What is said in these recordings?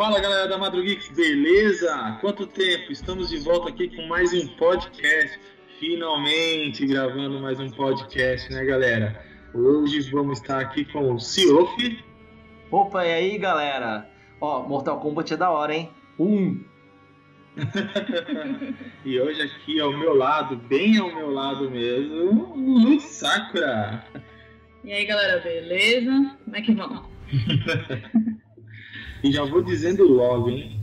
Fala galera da Madrugix, beleza? Quanto tempo? Estamos de volta aqui com mais um podcast. Finalmente gravando mais um podcast, né, galera? Hoje vamos estar aqui com o Ciof. Opa, e aí, galera? Ó, Mortal Kombat é da hora, hein? Um. e hoje aqui ao meu lado, bem ao meu lado mesmo, Lu Sakura. E aí, galera, beleza? Como é que vão? E já vou dizendo logo, hein?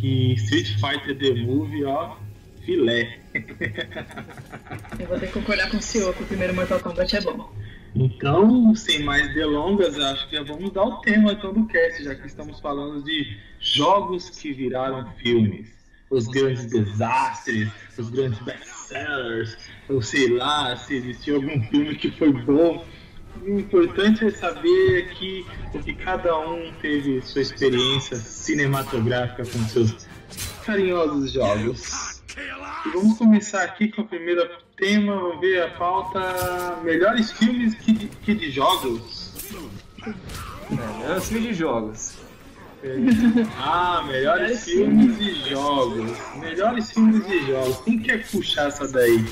Que Street Fighter The Movie, ó, filé. Eu vou ter que concordar com o senhor que o primeiro Mortal Kombat é bom. Então, sem mais delongas, acho que já vamos dar o tema então do cast, já que estamos falando de jogos que viraram filmes. Os grandes desastres, os grandes best-sellers, ou sei lá, se existiu algum filme que foi bom o importante é saber que, que cada um teve sua experiência cinematográfica com seus carinhosos jogos. E vamos começar aqui com o primeiro tema, vamos ver a pauta melhores filmes que, que de jogos. Melhores filmes de jogos. Ah, melhores filmes de jogos. Melhores filmes de jogos. Quem quer puxar essa daí?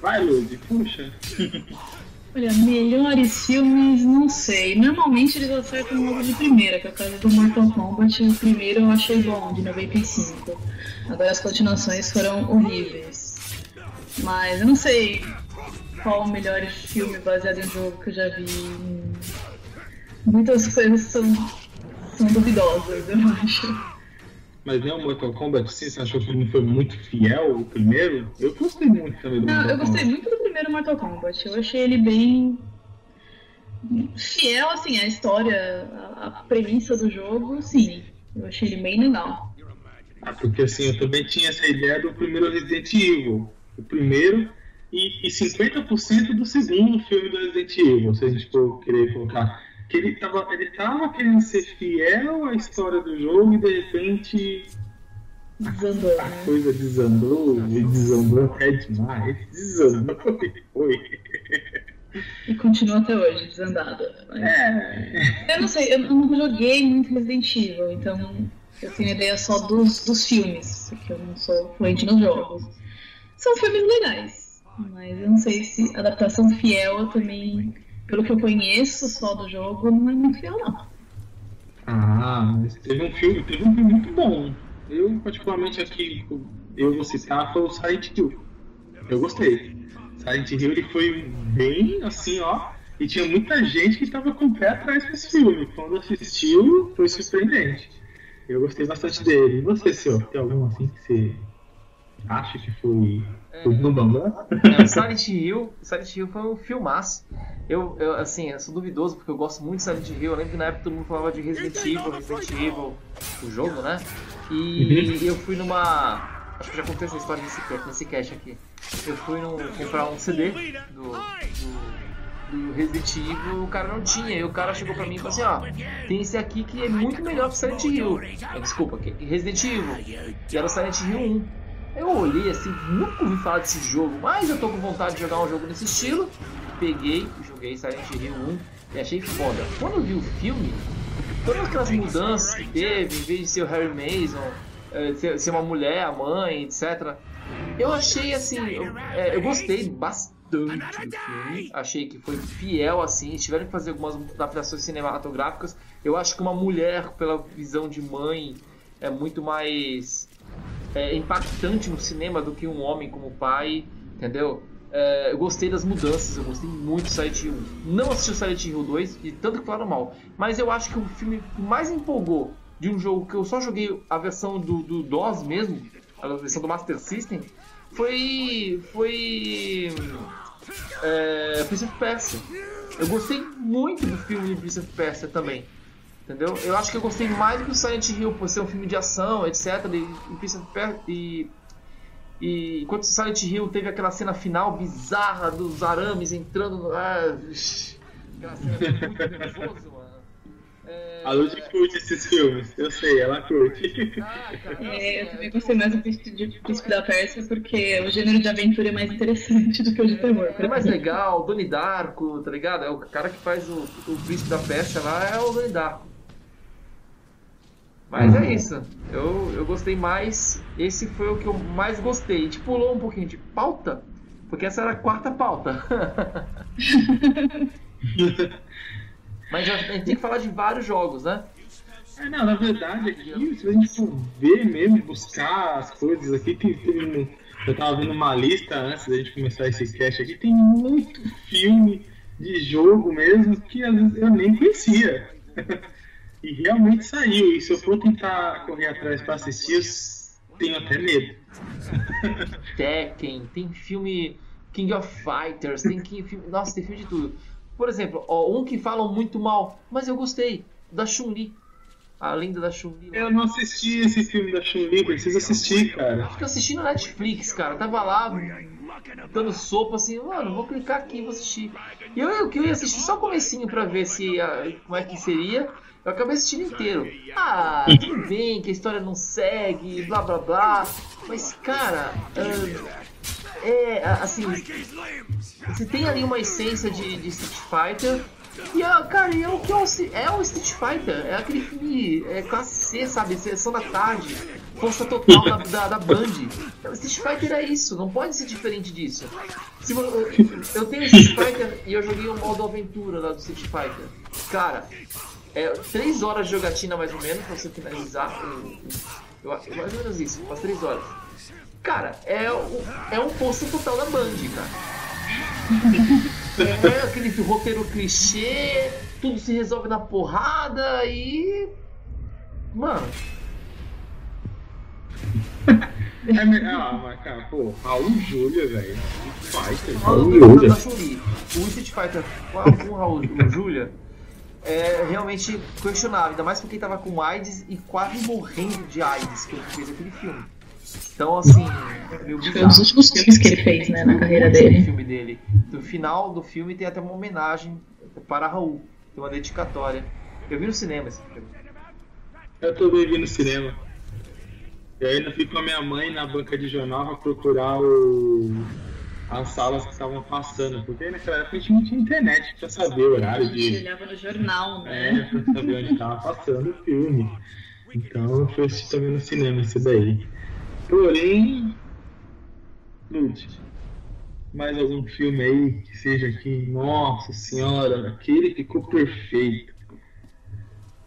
Vai, Lud, puxa. Olha, melhores filmes, não sei. Normalmente eles acertam logo de primeira, que é o caso do Mortal Kombat. O primeiro eu achei bom, de 95. Agora as continuações foram horríveis. Mas eu não sei qual o melhor filme baseado em jogo que eu já vi. Muitas coisas são, são duvidosas, eu acho. Mas nem o Mortal Kombat, sim, você achou que não foi muito fiel o primeiro? Eu gostei muito também do não, Mortal eu gostei Kombat. muito do primeiro Mortal Kombat. Eu achei ele bem fiel, assim, a história, a, a premissa do jogo, sim. Eu achei ele bem legal. Ah, porque assim, eu também tinha essa ideia do primeiro Resident Evil. O primeiro e, e 50% do segundo filme do Resident Evil, se a gente for querer colocar que ele tava, ele tava querendo ser fiel à história do jogo e de repente Desandou, a né? coisa desandou e desandou até demais. Desandou e foi. E continua até hoje, desandada. Mas- É. Eu não sei, eu não joguei muito Resident Evil, então eu tenho ideia só dos, dos filmes, porque eu não sou fluente nos jogos. São filmes legais, mas eu não sei se adaptação fiel eu também, pelo que eu conheço só do jogo, não é muito fiel não. Ah, teve um filme, teve um filme muito bom. Eu, particularmente, aqui, eu vou citar, foi o Silent Hill. Eu gostei. Silent Hill ele foi bem assim, ó. E tinha muita gente que estava com o pé atrás desse filme. Quando assistiu, foi surpreendente. Eu gostei bastante dele. E você, senhor? Tem algum assim que você acha que foi, bambam? É, o Silent Hill, Silent Hill foi um filmaço. Eu, eu, assim, eu sou duvidoso porque eu gosto muito de Silent Hill. Eu lembro que na época todo mundo falava de Resident Evil, Resident Evil, o jogo, né? E eu fui numa. Acho que já contei essa história nesse, nesse aqui. Eu fui num, comprar um CD do, do, do Resident Evil e o cara não tinha. E o cara chegou pra mim e falou assim: ó, tem esse aqui que é muito melhor que Silent Hill. Eu, desculpa, que Resident Evil. E era o Silent Hill 1. Eu olhei assim, nunca ouvi falar desse jogo, mas eu tô com vontade de jogar um jogo desse estilo. Peguei, joguei Silent Hill 1 e achei foda. Quando eu vi o filme, todas aquelas mudanças que teve, em vez de ser o Harry Mason, eh, ser, uma mulher, a mãe, etc. Eu achei assim, eu, eh, eu gostei bastante do filme. Achei que foi fiel assim. Tiveram que fazer algumas adaptações cinematográficas. Eu acho que uma mulher, pela visão de mãe, é muito mais é, impactante no cinema do que um homem como pai, entendeu? É, eu gostei das mudanças, eu gostei muito do Silent Hill 1. Não assisti o Silent Hill 2, e tanto que falaram mal. Mas eu acho que o filme que mais empolgou de um jogo que eu só joguei a versão do, do DOS mesmo, a versão do Master System, foi. Foi. É, Prince of Persia. Eu gostei muito do filme do Prince of Persia também. Entendeu? Eu acho que eu gostei mais do que o Silent Hill por ser um filme de ação, etc. E, e, Prince of Per- e, e enquanto o Silent Hill teve aquela cena final bizarra dos arames entrando no. Ah, aquela cena muito nervoso, mano. É, A Lud curte esses filmes, eu sei, ela curte. ah, cara, É, eu nossa, também gostei mais do Príncipe, de Príncipe da Pérsia porque o gênero de aventura é mais interessante do que o de terror. É mais legal, Donnie Darko, tá ligado? É o cara que faz o, o príncipe da Pérsia lá é o Donnie Darko. Mas é isso. Eu, eu gostei mais. Esse foi o que eu mais gostei. A gente pulou um pouquinho de pauta, porque essa era a quarta pauta. Mas a gente tem que falar de vários jogos, né? É, não, na verdade, aqui, se a gente for ver mesmo, buscar as coisas aqui, tem, tem, eu tava vendo uma lista antes da gente começar esse cast aqui, tem muito filme de jogo mesmo que às vezes eu nem conhecia. e realmente saiu. E se eu for tentar correr atrás para assistir, eu tenho até medo. Tekken, tem filme King of Fighters, tem filme, nossa, tem filme de tudo. Por exemplo, ó, um que falam muito mal, mas eu gostei, da Chun-Li. A lenda da Chun-Li. Eu não assisti esse filme da Chun-Li, preciso assistir, cara. Acho que eu assisti no Netflix, cara. Eu tava lá dando sopa assim, mano, vou clicar aqui e vou assistir. E eu, eu que eu ia assistir só o comecinho pra ver se como é que seria. Eu acabei assistindo inteiro. Ah, tudo bem que a história não segue, blá blá blá. Mas, cara, é assim. Você tem ali uma essência de, de Street Fighter e, cara, é o que é o, é o Street Fighter. É aquele filme é classe C, sabe? Sessão da tarde. Força total da, da, da Band. Street Fighter é isso, não pode ser diferente disso. Se, eu, eu tenho Street Fighter e eu joguei o modo aventura lá do Street Fighter. Cara, é 3 horas de jogatina mais ou menos pra você finalizar. Eu, eu, mais ou menos isso, umas 3 horas. Cara, é, o, é um posto total da Band, cara. É aquele roteiro clichê, tudo se resolve na porrada e. Mano. É, ah, mas cara, pô, Raul Júlia, velho. Street Fighter. Raul Júlia. O Street Fighter com o Raul Júlia é realmente questionável, ainda mais porque ele tava com AIDS e quase morrendo de AIDS quando fez aquele filme. Então, assim, Foi um dos últimos filmes que ele fez, né, na carreira dele. filme dele. No final do filme tem até uma homenagem para Raul, tem uma dedicatória. Eu vi no cinema esse filme. Eu também vi no cinema. E aí ainda fui com a minha mãe na banca de jornal pra procurar o... as salas que estavam passando. Porque naquela época a gente não tinha internet pra saber o horário de. A gente olhava no jornal, né? É, pra saber onde estava passando o filme. Então eu fui assistir também no cinema isso daí. Porém, Lute, mais algum filme aí que seja que, nossa senhora, aquele ficou perfeito.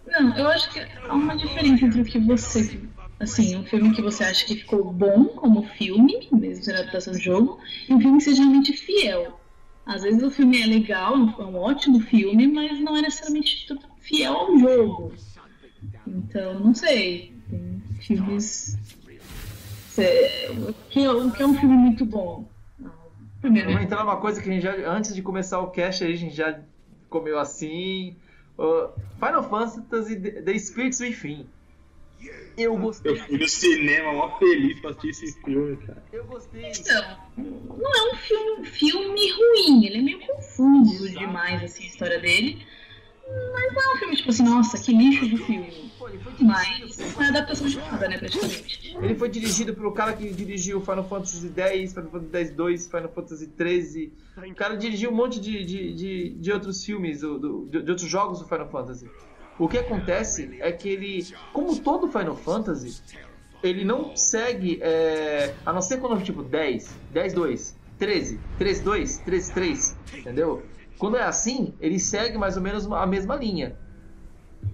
Não, eu acho que há uma diferença entre o que você. Assim, um filme que você acha que ficou bom como filme, mesmo sendo adaptação de jogo, e um filme que seja realmente fiel. Às vezes o filme é legal, é um ótimo filme, mas não é necessariamente fiel ao jogo. Então, não sei. Tem filmes o que, o que é um filme muito bom? Primeiro, Vamos entrar numa coisa que a gente já, antes de começar o cast, a gente já comeu assim. Uh, Final Fantasy The Spirits Within. Eu gostei. Eu fui no cinema mó feliz pra assistir esse filme, cara. Eu gostei. Então, não é um filme, filme ruim, ele é meio confuso demais, assim, a história dele. Mas não é um filme tipo assim, nossa, que lixo de filme. Mas é adaptação de nada, né, praticamente. Ele foi dirigido pelo cara que dirigiu Final Fantasy X, Final Fantasy X 2, Final Fantasy 13. O cara dirigiu um monte de, de, de, de outros filmes, do, do, de, outros jogos do Final Fantasy. O que acontece é que ele, como todo Final Fantasy, ele não segue, é, a não ser quando tipo 10, 10 2, 13, 13 2, 13 3, entendeu? Quando é assim, ele segue mais ou menos a mesma linha.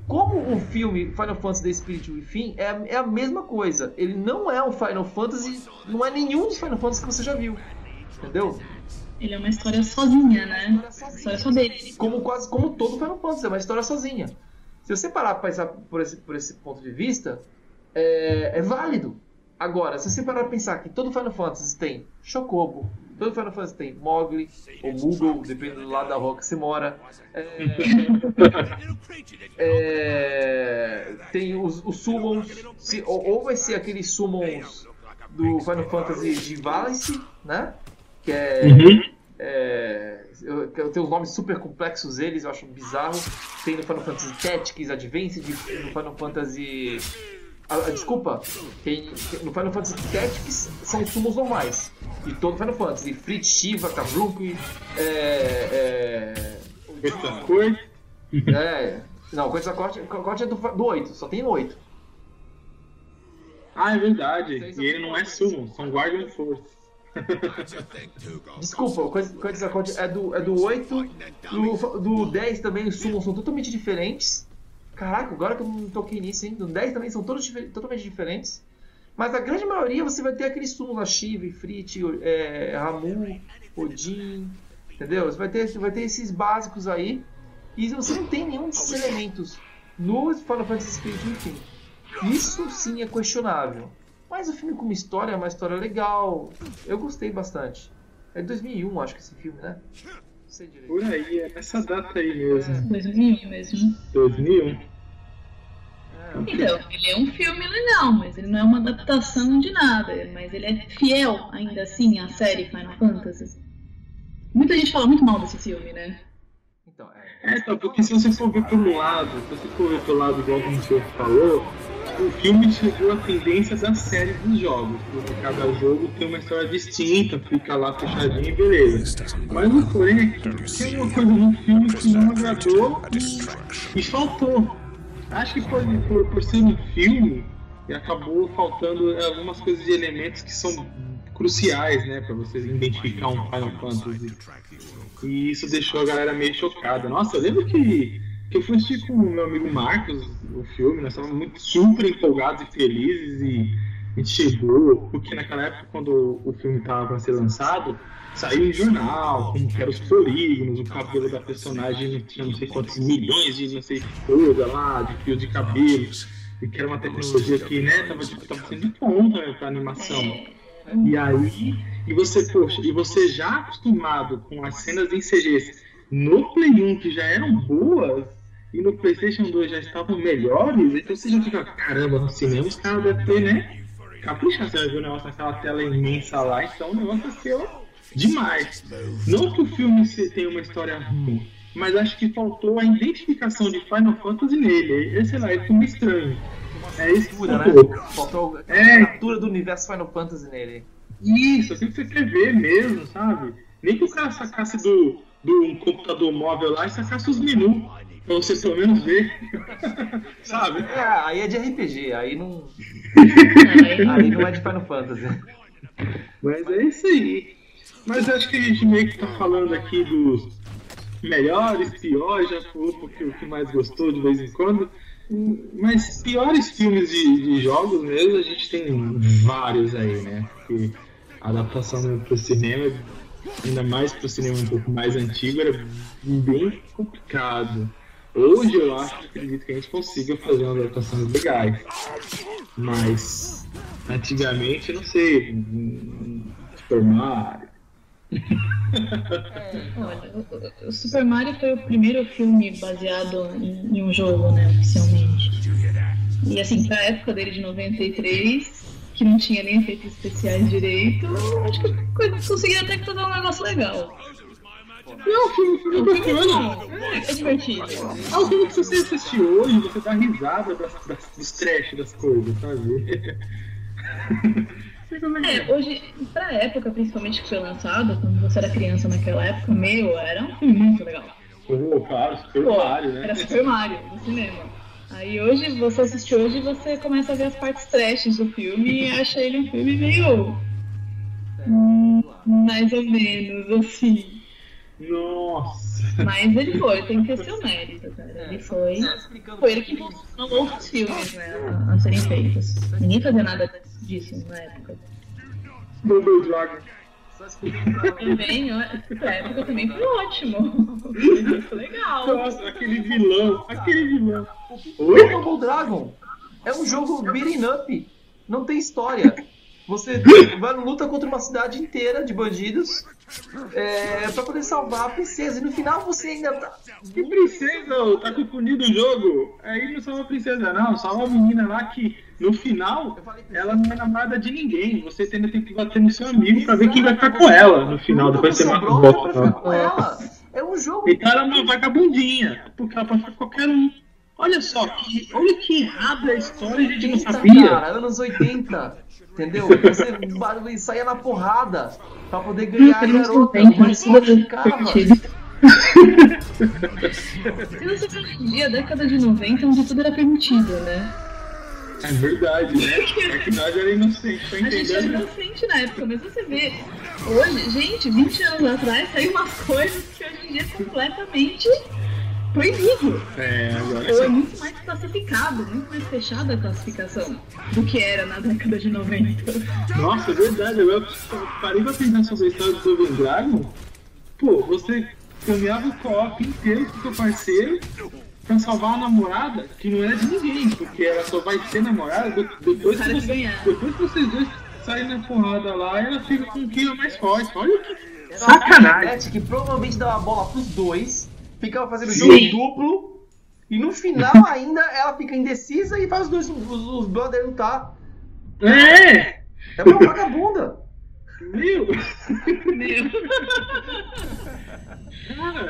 Como o filme Final Fantasy The Spirit Within é, é a mesma coisa. Ele não é um Final Fantasy, não é nenhum dos Final Fantasy que você já viu. Entendeu? Ele é uma história sozinha, né? Uma história só dele. Como quase como todo Final Fantasy, é uma história sozinha. Se você parar para pensar por esse, por esse ponto de vista, é, é válido. Agora, se você parar para pensar que todo Final Fantasy tem Chocobo, todo Final Fantasy tem Mogli, ou Moogle, dependendo do lado da rua que você mora. É, é, tem os, os Summons, se, ou, ou, vai ser aqueles Summons do Final Fantasy de Valence, né? Que é. Uhum. É, eu, eu tenho os nomes super complexos eles, eu acho bizarro. Tem no Final Fantasy Tactics Advanced, no Final Fantasy ah, desculpa, tem, no Final Fantasy Tactics são sumos normais. E todo Final Fantasy. Fritz, Shiva, Kablunk, é. é. É. Não, Quetzalcoatl, Quetzalcoatl é do, do 8, só tem 8. Ah, é verdade. E ele não é Summon, são Guardian Force. Desculpa, coisa, coisa é do, é do 8, do, do 10 também os Summons são totalmente diferentes. Caraca, agora que eu não toquei nisso, hein? Do 10 também são todos totalmente diferentes. Mas a grande maioria você vai ter aqueles summons lá, Shiva, Frit, é, Ramu, Odin, entendeu? Você vai ter, vai ter esses básicos aí. E você não tem nenhum desses elementos no Final Fantasy Spirit enfim. Isso sim é questionável. Mas o filme como história é uma história legal. Eu gostei bastante. É de 2001, acho que esse filme, né? Não sei direito. Por aí, é nessa data aí mesmo. É. 2001 mesmo. 2001. É. Então, ele é um filme legal, mas ele não é uma adaptação de nada. Mas ele é fiel, ainda assim, à série Final Fantasy. Muita gente fala muito mal desse filme, né? Então, é... é, então, porque se você for ver pelo lado, se você for ver pelo lado, igual o senhor falou, o filme seguiu a tendência da série dos jogos. Porque cada jogo tem uma história distinta, fica lá fechadinho e beleza. Mas o porém é que tem uma coisa no filme que não agradou e, e faltou. Acho que por, por, por ser um filme, acabou faltando algumas coisas de elementos que são cruciais, né, para você identificar um Final Fantasy. E isso deixou a galera meio chocada. Nossa, eu lembro que que eu fui assistir com o meu amigo Marcos o filme, nós estávamos muito super empolgados e felizes e a gente chegou, porque naquela época quando o filme estava para ser lançado, saiu em jornal, como que eram os polígonos, o cabelo da personagem tinha não sei quantos milhões de não sei coisa lá, de fios de cabelo, e que era uma tecnologia que, né, tava, tipo, tava sendo ponta né, pra animação. E aí, e você, poxa, e você já acostumado com as cenas em CGs no Play 1 que já eram boas, e no PlayStation 2 já estavam melhores, então você já fica, caramba, no cinema os caras devem ter, né? Capricha, você vai ver o negócio naquela tela imensa lá, então o negócio ser demais. Não que o filme tenha uma história ruim, mas acho que faltou a identificação de Final Fantasy nele. Sei lá, ele ficou meio estranho. É isso que né? Faltou a é. captura do universo Final Fantasy nele. Isso, assim que você quer ver mesmo, sabe? Nem que o cara sacasse do, do computador móvel lá e sacasse os menus. Pra você pelo menos ver. Sabe? É, aí é de RPG, aí não. aí não é de Final Fantasy. Mas é isso aí. Mas acho que a gente meio que tá falando aqui dos melhores, piores, já falou porque o que mais gostou de vez em quando. Mas piores filmes de, de jogos mesmo, a gente tem vários aí, né? Porque a adaptação pro cinema, ainda mais pro cinema um pouco mais antigo, era bem complicado. Hoje eu acho, acredito que a gente consiga fazer umas adaptações legais. Mas antigamente, não sei, Super Mario. É, olha, o, Super Mario foi o primeiro filme baseado em, em um jogo, né, oficialmente. E assim, pra época dele de 93, que não tinha nem efeitos especiais direito, acho que conseguia até que fazer um negócio legal. Não, o filme, filme é bacana. É, é divertido. É um filme que se você assistir hoje, você dá risada das, das, dos trash das coisas, sabe? É, hoje, pra época, principalmente que foi lançado, quando você era criança naquela época, meu, era um filme muito legal. Pô, claro, Super Pô, Mario, né? Era Super Mario, no cinema. Aí hoje, você assiste hoje você começa a ver as partes trash do filme e acha ele um filme meio. Hum, mais ou menos, assim. Nossa! Mas ele foi, tem que ter seu mérito, cara. Ele é, foi. Foi ele que impulsionou outros filmes, né? A, serem feitos. Ninguém fazia nada disso na época. Bubble Dragon. Também, na época também foi ótimo. Foi muito legal. Nossa, aquele vilão, aquele vilão. O Double Dragon é um jogo beating up. Não tem história. Você vai luta contra uma cidade inteira de bandidos é, pra poder salvar a princesa. E no final você ainda tá. Que princesa? Tá confundindo o jogo? Aí não salva a princesa, não. Salva a menina lá que no final ela não é namorada de ninguém. Você ainda tem que bater no seu amigo pra ver quem vai ficar com ela no final. Depois você mata o com ela. É um jogo. Então ela é uma vagabundinha. Porque ela pode ficar qualquer um. Olha só, que, olha que errada a história, a gente não sabia. Cara, anos 80. Entendeu? Você saia na porrada pra poder ganhar a garota. Mas só ficava. Se você vê hoje em dia, década de 90, onde tudo era permitido, né? É verdade, né? É que nós era inocente pra A gente era inocente na época, mas você vê, hoje, gente, 20 anos atrás, saiu umas coisas que hoje em dia é completamente proibido. É, agora Ou é muito mais classificado, muito mais fechada a classificação do que era na década de 90. Nossa, é verdade. Agora eu parei pra pensar sobre a história do Double Dragon. Pô, você caminhava o co-op inteiro com seu parceiro pra salvar a namorada, que não era de ninguém, porque ela só vai ser namorada de- depois que, você, depois que vocês dois saírem na porrada lá, ela fica com um quilo mais forte. Olha que Era sacanagem. Que provavelmente dava bola pros dois, ficava fazendo Sim. jogo duplo, e no final ainda ela fica indecisa e faz os dois, os, os brothers lutar. É! É uma vagabunda. Meu! Meu.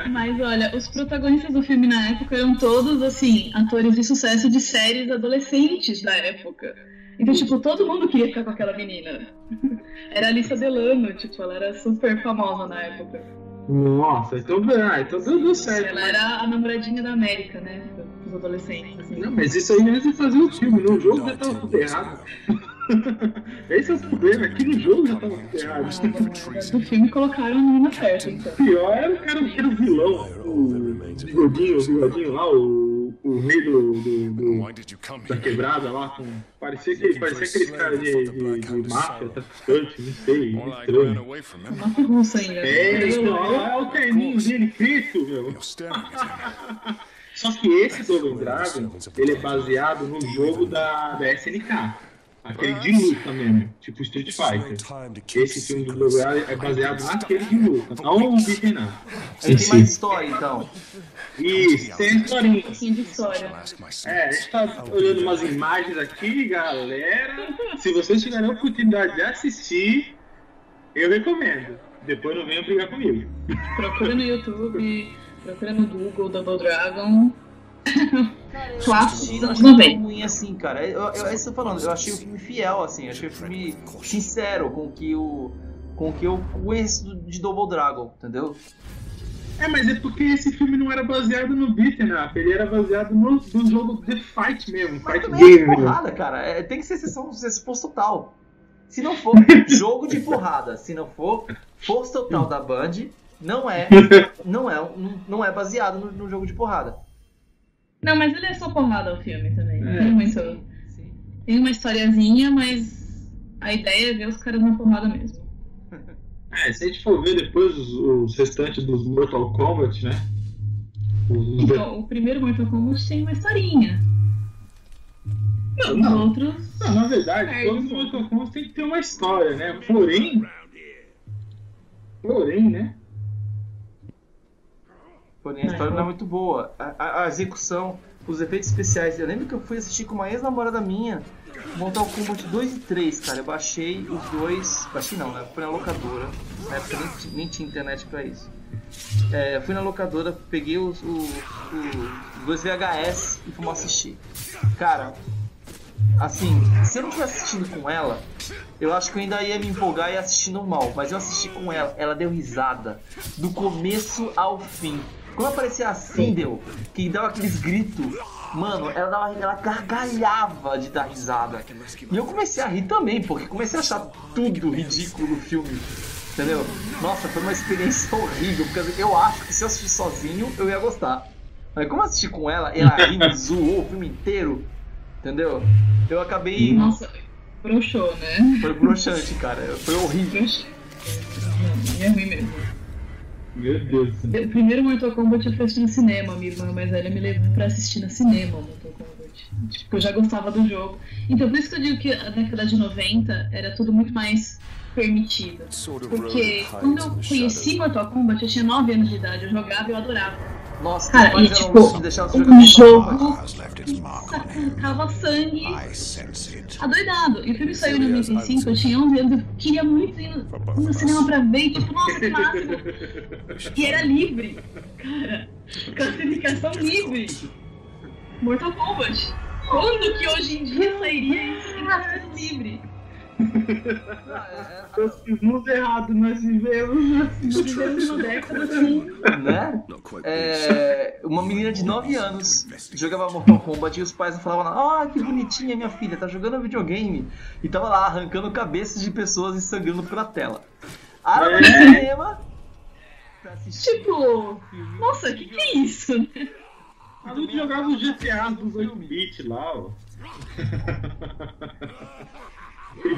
Mas olha, os protagonistas do filme na época eram todos, assim, atores de sucesso de séries adolescentes da época. Então, tipo, todo mundo queria ficar com aquela menina. Era a Alissa Delano, tipo, ela era super famosa na época. nossa, então, ah, então deu, certo. Ela era a namoradinha da América, né? Dos adolescentes, assim. Não, mas isso aí de fazer o filme, no jogo já tava tudo errado. Esse é o problema, aqui no jogo já tava tudo errado. Do filme colocaram a menina certa, então. O pior era o cara que era o vilão, o bigodinho, o bigodinho lá, o, o rei do, do- do- da quebrada lá, com, parecia, que, parecia aqueles caras de, de, de máfia, traficante, não sei, estranho. him. Nossa, russa ainda. É, olha o terninho dele preto, meu. Só que esse Double Dragon, ele é baseado no jogo da, da SNK. Aquele de luta mesmo, tipo Street Fighter. Esse filme do Dragon é baseado naquele de luta, não o beat'em up. Ele tem mais história, então. Isso, tem historinha. Um pouquinho de história. É, a gente tá olhando umas imagens aqui, galera. Se vocês tiverem a oportunidade de assistir, eu recomendo. Depois não venham brigar comigo. Procura no YouTube, procura no Google Double Dragon. Clássico Não dos anos achei tão 90. ruim assim, cara. Eu, eu, é isso que eu tô falando, eu achei o filme fiel, assim, eu achei o filme sincero com o que o. com o que eu conheço de Double Dragon, entendeu? É, mas é porque esse filme não era baseado no beat'em up, ele era baseado no, no jogo The Fight mesmo, Mas Fight é de Game. mesmo. porrada, cara. É, tem que ser sessão, ser posto total. Se não for jogo de porrada, se não for força total da Band, não é, não é, não, não é baseado no, no jogo de porrada. Não, mas ele é só porrada o filme também. É. tem muito. Sim. Tem uma historiazinha, mas a ideia é ver os caras na porrada mesmo. É, se a gente for ver depois os, os restantes dos Mortal Kombat, né? Os, Então, o primeiro Mortal Kombat tem uma historinha. Não, Os não. outros. Não, na verdade, É, todos os isso. Mortal Kombat tem que ter uma história, né? Porém. Porém, né? Porém, a história não é muito boa. A, a- a execução, os efeitos especiais. Eu lembro que eu fui assistir com uma ex-namorada minha Mortal Kombat 2 e 3, cara. Eu baixei os dois. Baixei não, né? Fui na locadora. Na época nem, nem tinha internet pra isso. É, fui na locadora, peguei os, os, os dois VHS e fomos assistir. Cara, assim, se eu não tivesse assistindo com ela, eu acho que eu ainda ia me empolgar e ia assistir normal. Mas eu assisti com ela, ela deu risada do começo ao fim. Quando aparecia a Sindel, que dava aqueles gritos, mano, ela, dava, ela gargalhava de dar risada. E eu comecei a rir também, porque comecei a achar tudo ridículo no filme. Entendeu? Nossa, foi uma experiência horrível, porque eu acho que se eu assistir sozinho, eu ia gostar. Mas como eu assisti com ela, ela riu, zoou o filme inteiro, entendeu? Eu acabei. Nossa, broxou, né? Foi broxante, cara. Foi horrível. Broxou. Não, É ruim mesmo. Meu Deus do céu. O primeiro Mortal Kombat eu fui assistir no cinema, minha irmã mais velha me levou pra assistir no cinema o Mortal Kombat. Tipo, eu já gostava do jogo. Então por isso que eu digo que a década de 90 era tudo muito mais permitido. Porque quando eu conheci Mortal Kombat, eu tinha 9 anos de idade, eu jogava e eu adorava. Nossa, Cara, e tipo, um jogo sacava sangue sense it. adoidado. E o filme saiu em 95, eu tinha 11 anos, eu queria muito ir no, no cinema pra ver, e, tipo, nossa, que máximo. E era livre, cara. Classificação livre. Mortal Kombat. Quando que hoje em dia sairia isso em classificação livre? Ah, é, Os mundos errados nós vivemos. Nós vivemos uma década é, né? É, uma menina de 9 anos jogava Mortal Kombat e os pais falavam lá, ah, que bonitinha minha filha, tá jogando videogame. E tava lá arrancando cabeças de pessoas e sangrando pela tela. Ah, no É. cinema pra assistir Tipo, nossa, o que, que é isso? né? A gente jogava os GTA dos 8-bit lá, ó.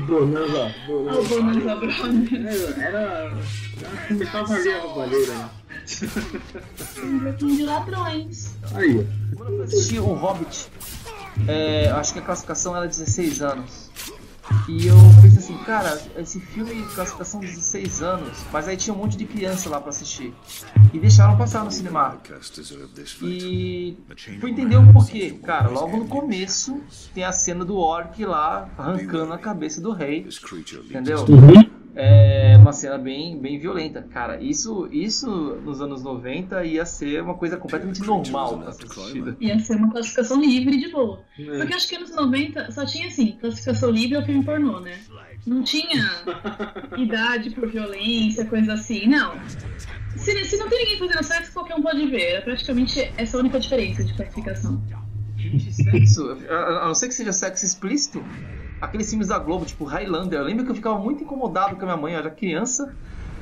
Bonanza, Ah, o Bonanza. Bonanza Brother. Era. Começava ali a roubalheira. né? Um joguinho de ladrões. Aí, ó. Quando eu fui assistir O Hobbit, é, acho que a classificação era 16 anos. E eu pensei assim, cara, esse filme classificação 16 anos, mas aí tinha um monte de criança lá pra assistir. E deixaram passar no cinema. E fui entender o porquê. Cara, logo no começo tem a cena do orc lá arrancando a cabeça do rei. Entendeu? Uhum. É uma cena bem, bem violenta. Cara, isso, isso nos anos 90 ia ser uma coisa completamente normal pra ser assistida. Ia ser uma classificação livre de boa. É. Porque acho que anos 90 só tinha assim, classificação livre ao filme pornô, né? Não tinha idade por violência, coisa assim, não. Se, se não tem ninguém fazendo sexo, qualquer um pode ver. É praticamente essa a única diferença de classificação. Gente, sexo, a a não ser que seja sexo explícito, aqueles filmes da Globo, tipo Highlander, eu lembro que eu ficava muito incomodado com a minha mãe, eu era criança,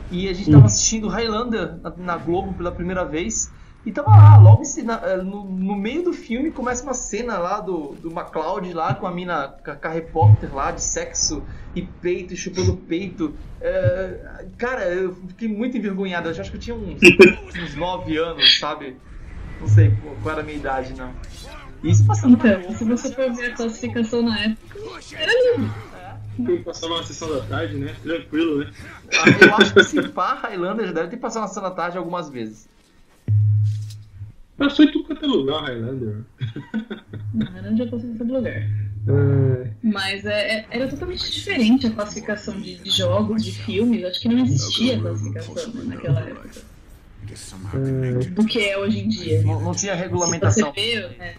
e a gente tava assistindo Highlander na, na Globo pela primeira vez, e tava lá, logo eh, no, no meio do filme começa uma cena lá do, do MacLeod lá com a mina, com a repórter lá de sexo e peito, e chupando peito. É, cara, eu fiquei muito envergonhado, eu acho que eu tinha uns, uns 9 anos, sabe? Não sei qual era a minha idade, não. Isso passava na Então, Globo. se você for ver a classificação na época, era livre. Quem passava uma sessão da tarde, né? Tranquilo, né? Ah, Eu acho que esse pá Highlander já deve ter passado na Santa Tarde algumas vezes. Passou em tudo quanto é lugar, Highlander. Não, onde eu passei em todo lugar. É, Mas é, é- era totalmente diferente a classificação de, de jogos, de filmes. Acho que não existia classificação naquela época. Do que é hoje em dia. Não, não tinha Se regulamentação. você vê, né,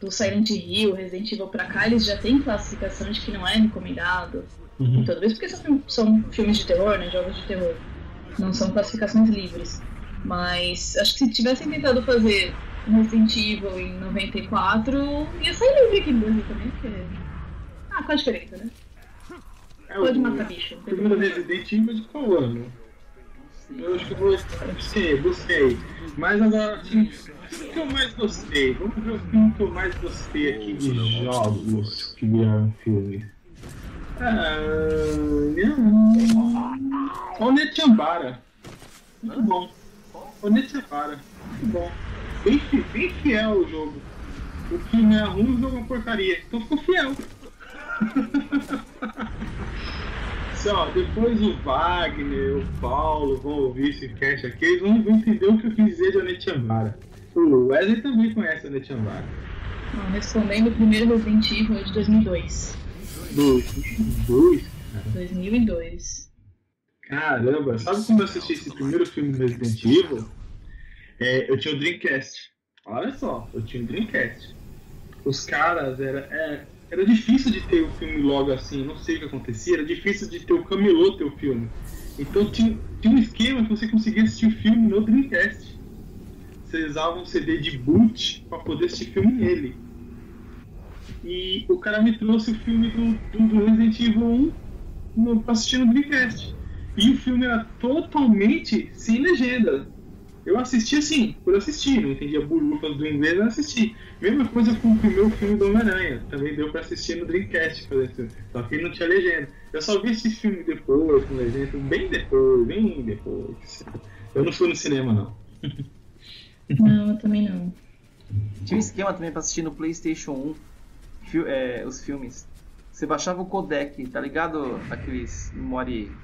do Silent Hill, Resident Evil pra cá, eles já têm classificação de que não é recomendado. Uhum. E toda vez porque são, são filmes de terror, né? Jogos de terror. Não são classificações livres. Mas acho que se tivessem tentado fazer Resident Evil em 94, ia sair livre aqui no Brasil também, porque. Ah, qual a diferença, né? É, Pode o- matar bicho. O primeiro. Resident Evil de qual ano? Eu acho que. Busquei, busquei. Mas agora, assim, o que eu mais gostei? Vamos ver o filme que eu mais gostei aqui de jogos que viraram filme. Ah, não. Onetiambara. Muito bom. Onetiambara. Muito bom. Bem, bem fiel o jogo. O filme é ruim, o jogo é uma porcaria. Então ficou fiel. Só, depois o Wagner, o Paulo vão ouvir esse cast aqui, eles vão entender o que eu quis dizer de Onetiambara. O Wesley também conhece Onetiambara. Bom, respondendo o primeiro Resident Evil é de 2002. Do dois. 2002. Caramba, sabe como eu assisti esse primeiro filme do Resident Evil? É, eu tinha o Dreamcast. Olha só, eu tinha o Dreamcast. Os caras, era, é, era difícil de ter o filme logo assim, não sei o que acontecia, era difícil de ter o camelô ter o filme. Então tinha, tinha um esquema que você conseguia assistir o filme no Dreamcast. Você usava um CD de boot para poder assistir filme nele. E o cara me trouxe o filme do, do Resident Evil 1 no, pra assistir no Dreamcast. E o filme era totalmente sem legenda. Eu assisti assim, por assistir, não entendia burufas do inglês, eu assisti. Mesma coisa com o primeiro filme do Homem-Aranha, também deu pra assistir no Dreamcast, por exemplo. só que não tinha legenda. Eu só vi esse filme depois, com legenda, bem depois, bem depois. Eu não fui no cinema, não. Não, eu também não. Tinha um esquema também pra assistir no PlayStation 1 fi- é, os filmes. Você baixava o codec, tá ligado? Aqueles memória.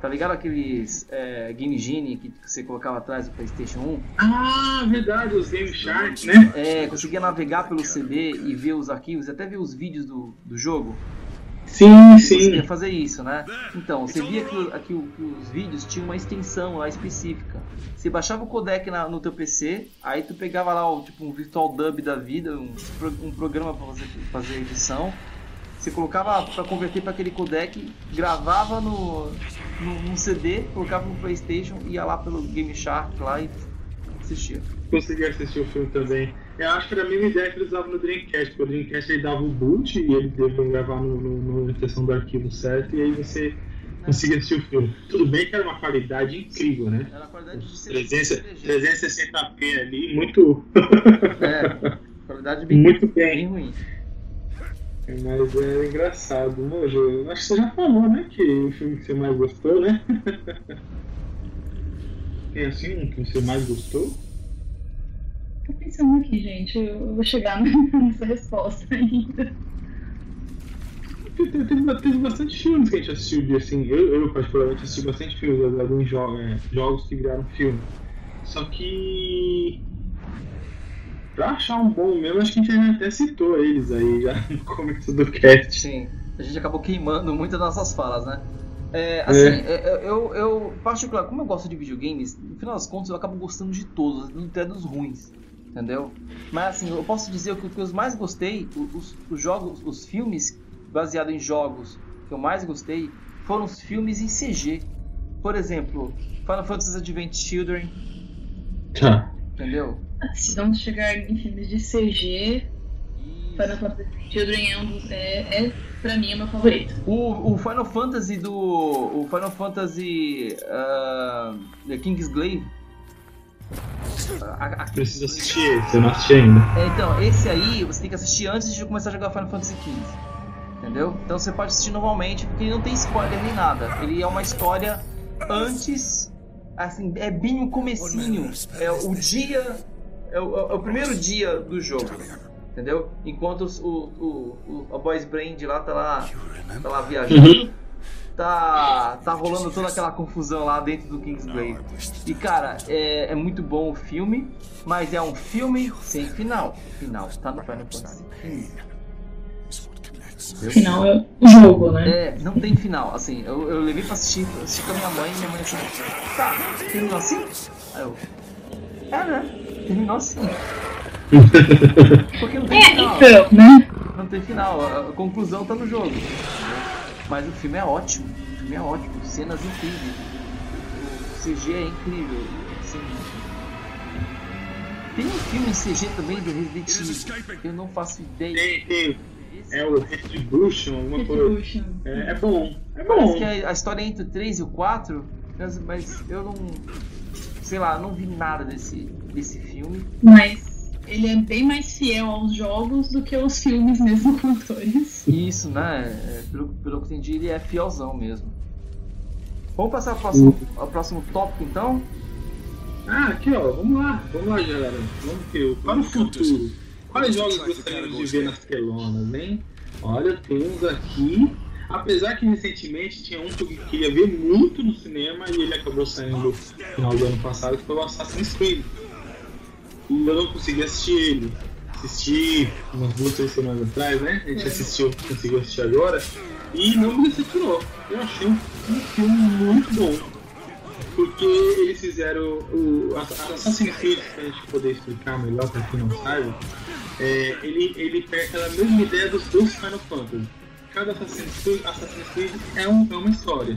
Tá ligado aqueles é, Game Genie que você colocava atrás do PlayStation 1? Ah, verdade, os Game Shark, né? É, conseguia navegar pelo CD e ver os arquivos, até ver os vídeos do, do jogo. Sim, Você sim. fazer isso, né? Então, você via que, que que os vídeos tinham uma extensão lá específica. Você baixava o codec na- no teu PC, aí tu pegava lá o, tipo, um virtual dub da vida, um, um programa para você fazer edição, Você colocava pra converter pra aquele codec, gravava no, no, num CD, colocava no Playstation, ia lá pelo Game Shark lá e assistia. Consegui assistir o filme também. Eu acho que era a mesma ideia que eles usavam no Dreamcast, porque o Dreamcast ele dava o boot e ele devia gravar no, no, na seção do arquivo certo, e aí você conseguia assistir o filme. Tudo bem que era uma qualidade incrível, né? Era a qualidade de Os CD 300, 360p ali, muito, É, qualidade bem, muito bem bem. ruim. Mas é engraçado, Mojo. Acho que você já falou, né? Que o filme que você mais gostou, né? Tem assim um que você mais gostou? Tô pensando aqui, gente. Eu vou chegar nessa resposta ainda. Teve, teve- teve bastante filmes que a gente assistiu, de, assim, eu, eu particularmente assisti bastante filmes, alguns jogos, é, jogos que viraram filme. Só que pra achar um bom mesmo, acho que a gente até citou eles aí já no começo do cast. Sim, a gente acabou queimando muitas das nossas falas, né? É, assim, é, eu, eu, particular, como eu gosto de videogames, no final das contas eu acabo gostando de todos, até dos ruins, entendeu? Mas assim, eu posso dizer que o que eu mais gostei, os, os jogos, os filmes baseados em jogos que eu mais gostei, foram os filmes em CG. Por exemplo, Final Fantasy Advent Children, Tá. entendeu? Se vamos chegar em filmes de CG, Final Fantasy Children é, um dos, é, é pra mim, o meu favorito. o, o Final Fantasy do. O Final Fantasy. ah, The King's Glaive. A- a- a- Preciso assistir esse, eu não assisti ainda. É, então, esse aí você tem que assistir antes de começar a jogar Final Fantasy XV. Entendeu? Então você pode assistir normalmente, porque ele não tem spoiler nem nada. Ele é uma história antes. Assim, é bem o comecinho. É o dia. É o, é o primeiro dia do jogo. Entendeu? Enquanto os- o, o, o, a Boys Brand lá tá lá, tá lá viajando. Tá, tá rolando toda aquela confusão lá dentro do Kingsglaive. E cara, é, é muito bom o filme, mas é um filme sem final. Final tá no Final Fantasy XV. Afinal, é o jogo, né? É, não tem final. Assim, eu, eu levei pra assistir, assisti com a minha mãe e minha mãe assim, tá, terminou assim? Aí eu. É, né? Terminou assim. Porque não tem É, final. então, né? Não tem final. A, conclusão tá no jogo. Mas o filme é ótimo. O filme é ótimo. Cenas incríveis. O CG é incrível. Assim, tem um filme em CG também do Resident Evil. que Eu não faço ideia. Tem, tem. É o Retribution, alguma coisa. Retribution. É, é bom. É Parece bom. que a, a história é entre o 3 e o 4, mas, mas eu não. Sei lá, não vi nada desse, desse filme. Mas ele é bem mais fiel aos jogos do que aos filmes mesmo com atores. Isso, né? é, Pelo, pelo que eu entendi, ele é fielzão mesmo. Vamos passar ao próximo, ao próximo tópico então? Ah, aqui ó, vamos lá, vamos lá galera. Vamos ver, para o futuro. Quais jogos gostaríamos de ver nas telonas, hein? Olha, temos aqui. Apesar que recentemente tinha um que eu queria ver muito no cinema e ele acabou saindo no final do ano passado, que foi o Assassin's Creed. E eu não consegui assistir ele. Assisti umas duas, três semanas atrás, né? A gente assistiu, conseguiu assistir agora. E não me decepcionou. Eu achei um, um filme muito bom porque eles fizeram o Assassin's Creed, pra gente poder explicar melhor para quem não sabe, é, ele, ele pega aquela mesma ideia dos dois Final Fantasy. Cada Assassin's Creed, Assassin's Creed é, um, é uma história.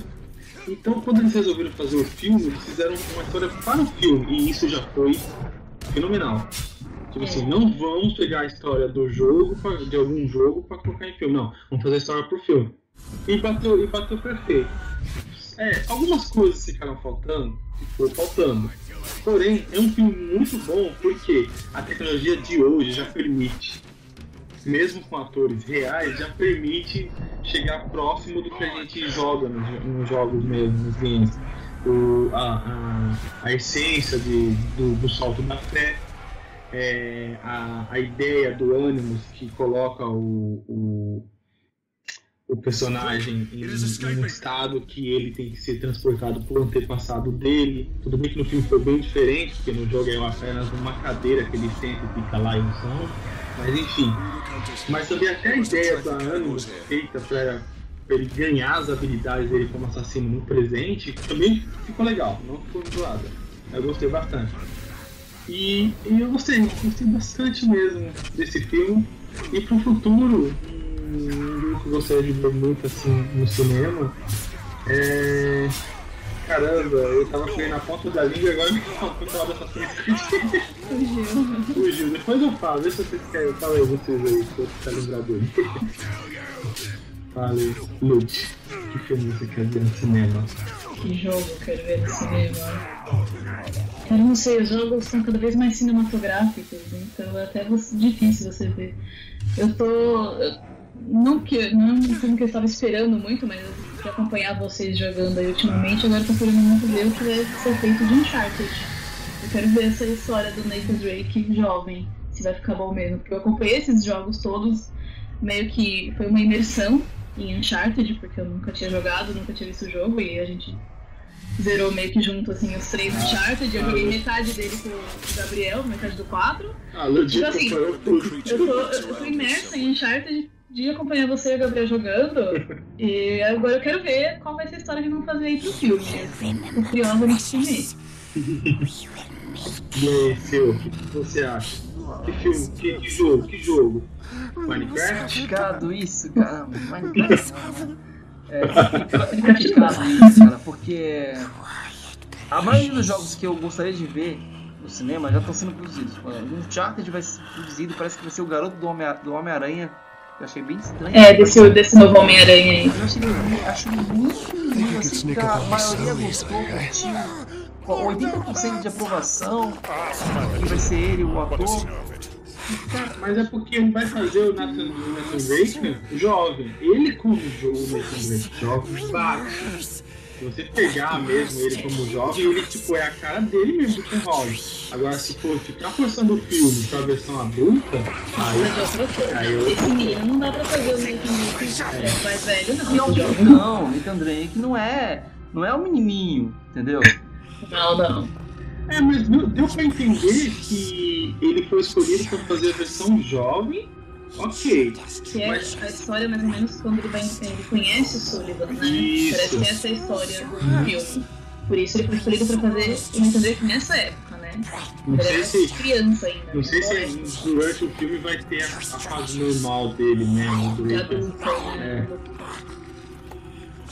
Então, quando eles resolveram fazer o filme, eles fizeram uma história para o filme, e isso já foi fenomenal. Tipo assim, não vamos pegar a história do jogo, pra- de algum jogo, para colocar em filme, não. Vamos fazer a história pro filme. E bateu, e bateu perfeito. É, algumas coisas ficaram faltando, ficou faltando. Porém, é um filme muito bom porque a tecnologia de hoje já permite, mesmo com atores reais, já permite chegar próximo do que a gente joga nos, jo- nos jogos mesmo, nos games. O, a, a, a essência de, do, do salto da fé, é, a, a ideia do Animus que coloca o, o, o personagem em, em um estado que ele tem que ser transportado por antepassado dele. Tudo bem que no filme foi bem diferente, porque no jogo é apenas uma cadeira que ele senta e fica lá em som. Mas enfim. Mas também até a ideia da Animus feita para ele ganhar as habilidades dele como assassino no presente também ficou legal, não ficou enjoada. Eu gostei bastante. E, e eu gostei, gostei bastante mesmo desse filme. E pro futuro, hum, que eu gostaria de ver muito assim no cinema é. Caramba, eu tava pegando na ponta da língua e agora me faltou falar dessa Creed. Fugiu. Fugiu, depois eu falo, deixa vocês querem. Fala aí vocês aí, que eu tá lembrado dele. Fala aí, que filme você quer ver no cinema? Que jogo eu quero ver no cinema? Cara, não sei, os jogos são cada vez mais cinematográficos, então é até difícil você ver. Eu tô. eu- Não que não é um filme que eu estava esperando muito, mas eu acompanhar vocês jogando aí ultimamente, agora eu tô querendo muito ver o que vai ser feito de Uncharted. Eu quero ver essa história do Nathan Drake jovem, se vai ficar bom mesmo. Porque eu acompanhei esses jogos todos, meio que foi uma imersão em Uncharted, porque eu nunca tinha jogado, nunca tinha visto o jogo, e a gente zerou meio que junto, assim, os três Uncharted. Eu joguei metade dele com o Gabriel, metade do 4. Ah, Tipo assim. Eu tô, eu tô imersa em Uncharted de acompanhar você e o Gabriel jogando. E agora eu quero ver qual vai ser a história que vão fazer aí pro filme. Tô curiosa nesse filme. E aí, Phil, o que você acha? Que filme, que, que jogo, que jogo? Minecraft? complicado isso, cara. Minecraft. É complicado isso, cara, porque a maioria dos jogos que eu gostaria de ver no cinema já estão sendo produzidos. O Uncharted vai ser produzido, parece que vai ser o garoto do Homem- do Homem-Aranha. Eu achei bem estranho. É, desse, desse novo Homem-Aranha aí. Eu achei, acho muito lindo, assim, que a maioria gostou, curtiu. Com 80% de aprovação, que vai ser ele, o ator. Mas é porque um vai fazer o Nathan, o Nathan Drake jovem. Ele como o Nathan Drake jovem bate. Se você pegar mesmo ele como jovem, ele tipo, é a cara dele mesmo do Tom Holland. Agora se for ficar forçando o filme pra versão adulta, aí, eu. esse menino não dá pra fazer o Nathan Drake mais velho, não. Não, não, Nathan Drake não é, não é um menininho, entendeu? Não, não. É, mas deu, deu pra entender que ele foi escolhido pra fazer a versão jovem. Ok. Que é a história mais ou menos quando ele, vai, ele conhece o Sullivan, né? Isso. Parece que essa é a história do filme. Por isso ele foi escolhido pra fazer o Nathan Drake nessa época, né? Não Ele sei era se. criança ainda. Não sei se durante o filme vai ter a, a fase normal dele do de adulto, né?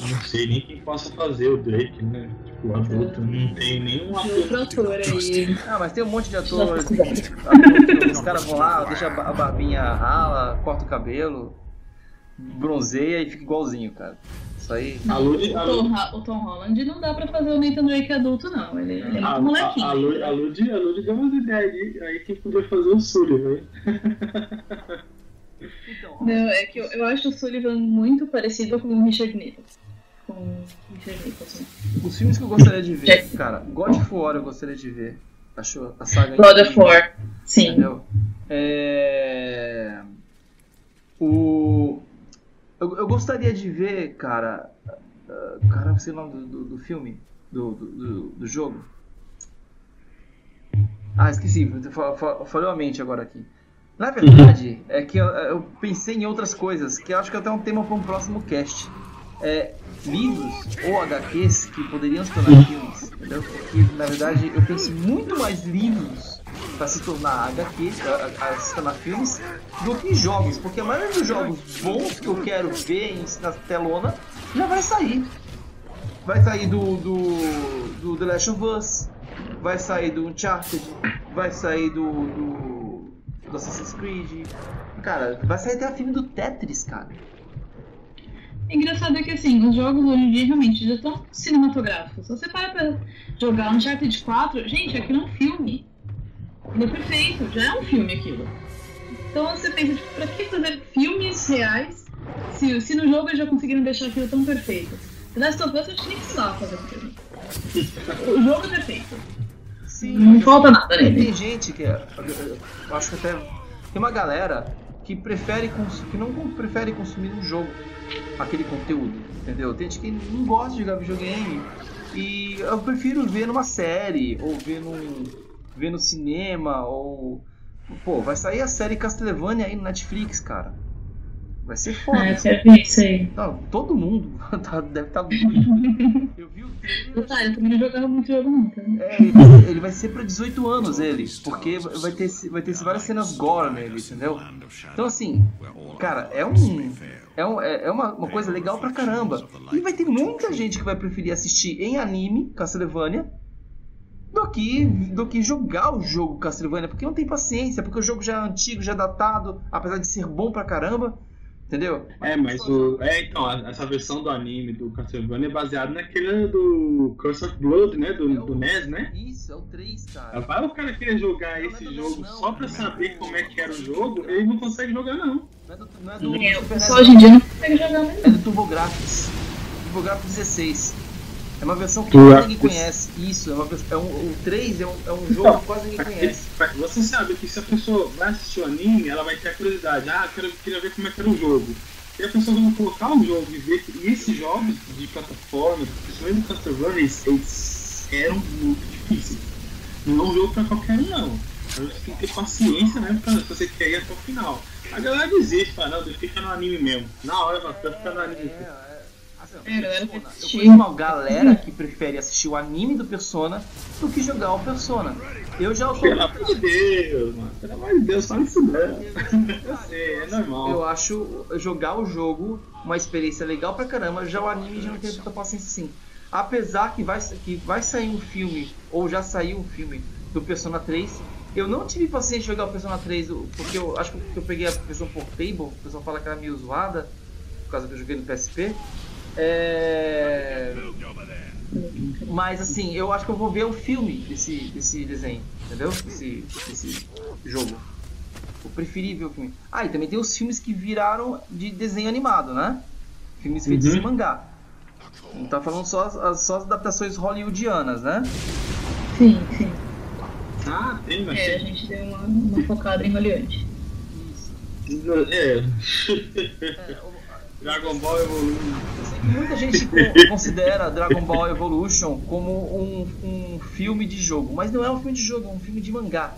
Não sei nem quem possa fazer o Drake, né? Tipo, adulto, não tem nenhum ator. ator aí. Ah, mas tem um monte de ator os caras vão lá, deixa a ba- a barbinha rala, corta o cabelo, bronzeia e fica igualzinho, cara. Isso aí. A Lud, O a Tom, o Tom Holland não dá pra fazer o Nathan Drake adulto, não. Ele, ele é a, muito molequinho. a, a, Lud, a, Lud, a Lud deu umas ideias aí, aí que podia fazer o Sullivan. Então, Não, é que eu, eu acho o Sullivan muito parecido com o Richard Nicholson. Com Nicholson. os filmes que eu gostaria de ver, cara, God of War eu gostaria de ver. Achou a saga God of. War. Sim. Entendeu? É... O... Eu, eu gostaria de ver, cara. ah, Cara, não sei o nome do, do, do filme, do, do, do, jogo. Ah, esqueci, fa- fa- falhou a mente agora aqui. Na verdade, é que eu, eu pensei em outras coisas, que eu acho que até é um tema para um próximo cast. É, livros ou HQs que poderiam se tornar filmes, entendeu? Porque, na verdade, eu penso muito mais livros para se tornar HQ, a, a se tornar filmes, do que jogos, porque a maioria dos jogos bons que eu quero ver na telona já vai sair. Vai sair do, do, do The Last of Us, vai sair do Uncharted, vai sair do, do, do Assassin's Creed. Cara, vai sair até a filme do Tetris, cara. Engraçado é que assim, os jogos hoje em dia realmente já estão cinematográficos. Se você para pra jogar Uncharted 4, gente, aquilo é um filme. Ele é perfeito, já é um filme aquilo. Então você pensa, tipo, pra que fazer filmes reais se, se no jogo eles já conseguiram deixar aquilo tão perfeito? The Last of Us eu acho que nem precisava fazer um filme. O jogo é perfeito. Sim, Não falta nada nele. Tem gente que eu acho que até tem uma galera que prefere que não prefere consumir um jogo, aquele conteúdo, entendeu? Tem gente que não gosta de jogar videogame e eu prefiro ver numa série ou ver num ver no cinema ou pô, vai sair a série Castlevania aí no Netflix, cara. Vai ser foda. É, eu quero ver isso aí. Não, todo mundo tá- deve estar doido. Eu vi o trailer. Detalhe, eu também não jogava muito jogo nunca. É, ele, vai ser- ele vai ser pra 18 anos ele, porque vai ter, vai ter várias cenas gore nele, entendeu? Então assim, cara, é um é é, um- é- é uma, uma coisa legal pra caramba. E vai ter muita gente que vai preferir assistir em anime Castlevania do que, do que jogar o jogo Castlevania, porque não tem paciência, porque o jogo já é antigo, já é datado, apesar de ser bom pra caramba, entendeu? É, mas o. É, então, essa versão do anime do Castlevania é baseada naquele do Curse of Blood, né? Do, do NES, né? Isso, é o 3, cara. Vai o cara querer jogar esse jogo só pra saber como é que era o jogo, ele não consegue jogar, não. Não é do, não é do É, o pessoal hoje em dia não consegue jogar mesmo. é do TurboGrafx. TurboGrafx 16. É uma versão que quase ninguém conhece. Isso, é uma versão, é um, o 3 é um, é um jogo Então, que quase ninguém conhece. Você sabe que se a pessoa vai assistir o anime, ela vai ter a curiosidade. Ah, quero, queria ver como é que era o jogo. E a pessoa vai colocar o jogo e ver que e esses jogos de plataforma, principalmente Castlevania, eles, eles eram muito difíceis. Não é um jogo pra qualquer um, não. Você tem que ter paciência, né? Pra, se você quer ir até o final. A galera desiste, fala, não, deixa eu ficar no anime mesmo. Na hora, vai ficar no anime. É, é, assim, a galera Persona. Eu conheço uma galera que prefere assistir o anime do Persona do que jogar o Persona. Eu já sou. Pelo amor de Deus, mano. Pelo amor de Deus, fala isso não. Eu sei, é normal. Eu acho jogar o jogo uma experiência legal pra caramba, já o anime já não tem tanta paciência assim. Apesar que vai, que vai sair um filme, ou já saiu um filme do Persona 3, eu não tive paciência de jogar o Persona 3, porque eu acho que eu peguei a versão portable, o pessoal fala que era meio zoada, por causa que eu joguei no PSP. É... Mas assim, eu acho que eu vou ver o filme desse, desse desenho, entendeu? Desse, desse jogo. Eu preferi ver o filme. Ah, e também tem os filmes que viraram de desenho animado, né? Filmes feitos Uhum. em mangá. Não tá falando só as, as- só as adaptações hollywoodianas, né? Sim, sim. Ah, tem, mas É, a gente deu uma, uma focada em Hollywood. Isso. É. É, o- Dragon Ball Evolution. eu sei que muita gente co- considera Dragon Ball Evolution como um, um filme de jogo, mas não é um filme de jogo, é um filme de mangá.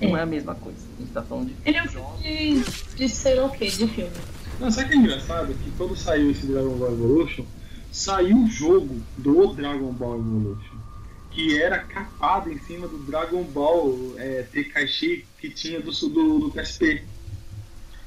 Não é a mesma coisa. A gente tá falando de. Ele é um filme de, de sei lá o que, de filme. Não, sabe o que é engraçado? Que quando saiu esse Dragon Ball Evolution, saiu o jogo do Dragon Ball Evolution. Que era capado em cima do Dragon Ball é, Tekaishi que tinha do, do, do PSP.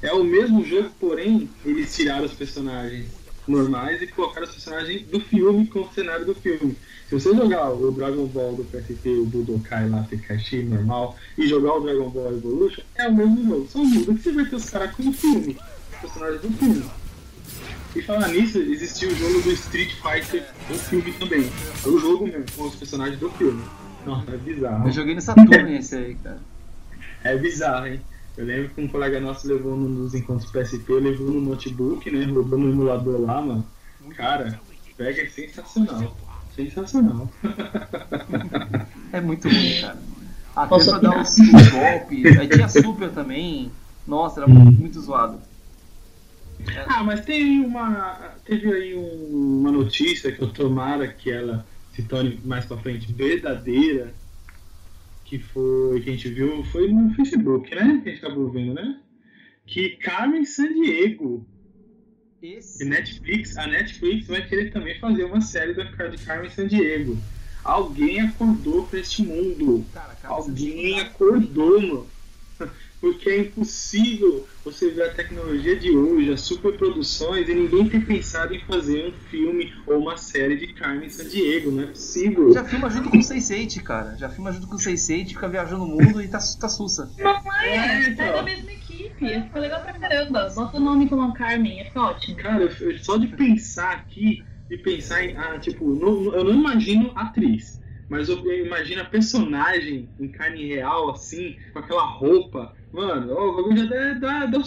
É o mesmo jogo, porém, eles tiraram os personagens normais e colocaram os personagens do filme com o cenário do filme. Se você jogar o Dragon Ball do PSP, o Budokai lá, Tekaishi normal, e jogar o Dragon Ball Evolution, é o mesmo jogo. Só muda que você vai ter os caras com o filme, os personagens do filme. E falar nisso, existiu o jogo do Street Fighter, o filme também. É o jogo mesmo, com os personagens do filme. Nossa, é bizarro. Eu joguei no Saturn esse aí, cara. É bizarro, hein? Eu lembro que um colega nosso levou num dos encontros PSP, levou no notebook, né? Rodou no emulador lá, mano. Cara, pega é sensacional. Sensacional. É muito ruim, cara. Até Posso pra dar os golpes. Aí tinha super também. Nossa, era muito, muito zoado. Ah, mas tem uma. Teve aí um- uma notícia que eu tomara que ela se torne mais pra frente verdadeira. Que foi. Que a gente viu. Foi no Facebook, né? Que a gente acabou vendo, né? Que Carmen Sandiego Esse. E Netflix, a Netflix vai querer também fazer uma série da de Carmen Sandiego. Alguém acordou pra este mundo. Cara, Alguém acordou, mano. Porque é impossível você ver a tecnologia de hoje, as superproduções, e ninguém ter pensado em fazer um filme ou uma série de Carmen Sandiego. Não é possível. Já filma junto com o Sense8, cara. Já filma junto com o Sense8, fica viajando o mundo e tá, tá sussa. Mamãe, É, tá da então. mesma equipe. Ficar legal pra caramba. Bota o nome como Carmen, ia ficar ótimo. Cara, eu- só de pensar aqui, de pensar em. Ah, tipo, não- eu não imagino a atriz, mas eu, eu imagino a personagem em carne real, assim, com aquela roupa. Mano, o bagulho já dá, dá, dá um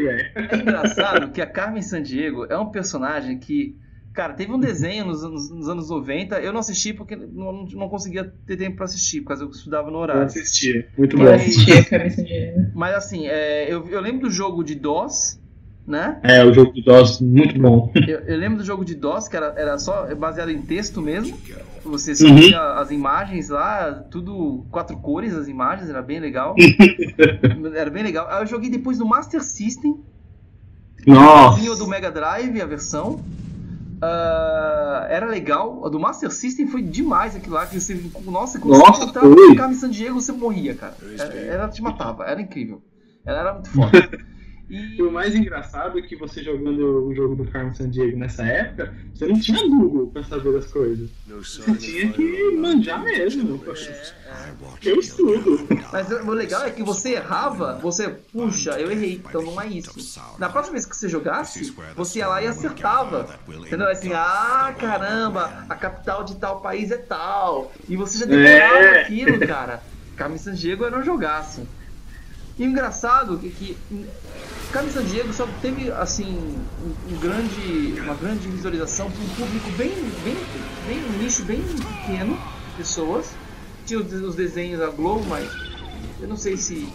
velho. É engraçado que a Carmen Sandiego é um personagem que. Cara, teve um desenho nos, anos- nos anos 90, eu não assisti porque não, não conseguia ter tempo pra assistir, por causa que eu estudava no Eu horário. assisti. Muito Eu bom. assisti a Carmen Sandiego. Mas assim, é, eu, eu lembro do jogo de DOS, né? É, o jogo do DOS, muito bom. Eu, eu lembro do jogo de DOS, que era, era só baseado em texto mesmo. Você só Uhum. as imagens lá, tudo quatro cores as imagens, era bem legal. era bem legal. Aí eu joguei depois no Master System, Nossa. do Mega Drive, a versão. Ah, era legal. A do Master System foi demais aquilo lá. Que você, nossa, quando Nossa, você no Carmen San Diego, você morria, cara. Era, ela te matava, era incrível. Ela era muito foda. E o mais engraçado é que você jogando o jogo do Carmen Sandiego nessa época, você não tinha Google pra saber as coisas. Você tinha que manjar mesmo. Eu estudo. Mas o legal é que você errava, você, puxa, eu errei, então não é isso. Na próxima vez que você jogasse, você ia lá e acertava. Entendeu? Assim, ah, caramba, a capital de tal país é tal. E você já decorava É. aquilo, cara. Carmen Sandiego era um jogaço. E o engraçado é que Carmen Sandiego só teve assim um, um grande, uma grande visualização para um público bem, bem, bem um nicho bem pequeno de pessoas. Tinha os, os desenhos da Globo, mas eu não sei se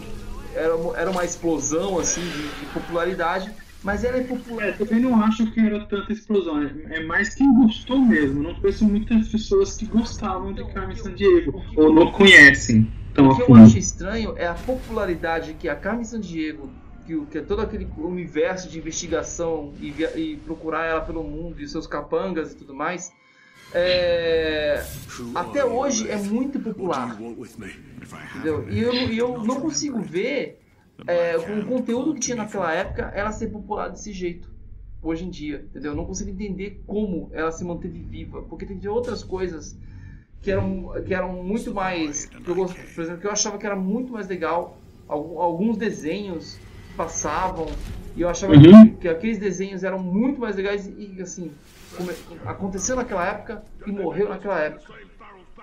era, uma- era uma explosão assim de, de popularidade, mas ela é popular. É, também não acho que era tanta explosão. É é mais quem gostou mesmo. Não conheço muitas pessoas que gostavam de Carmen Sandiego. Ou não conhecem tão O que eu acho estranho é a popularidade que a Carmen Sandiego, que, que é todo aquele universo de investigação e, via- e procurar ela pelo mundo e seus capangas e tudo mais, é, até hoje é muito popular. Entendeu? E eu, eu não consigo ver é, com o conteúdo que tinha naquela época ela ser popular desse jeito. Hoje em dia, entendeu? Eu não consigo entender como ela se manteve viva, porque teve outras coisas que eram, que eram muito mais. Que eu, por exemplo, que eu achava que era muito mais legal. Alguns desenhos passavam e eu achava Uhum. que, que aqueles desenhos eram muito mais legais e assim come- aconteceu naquela época e morreu naquela época,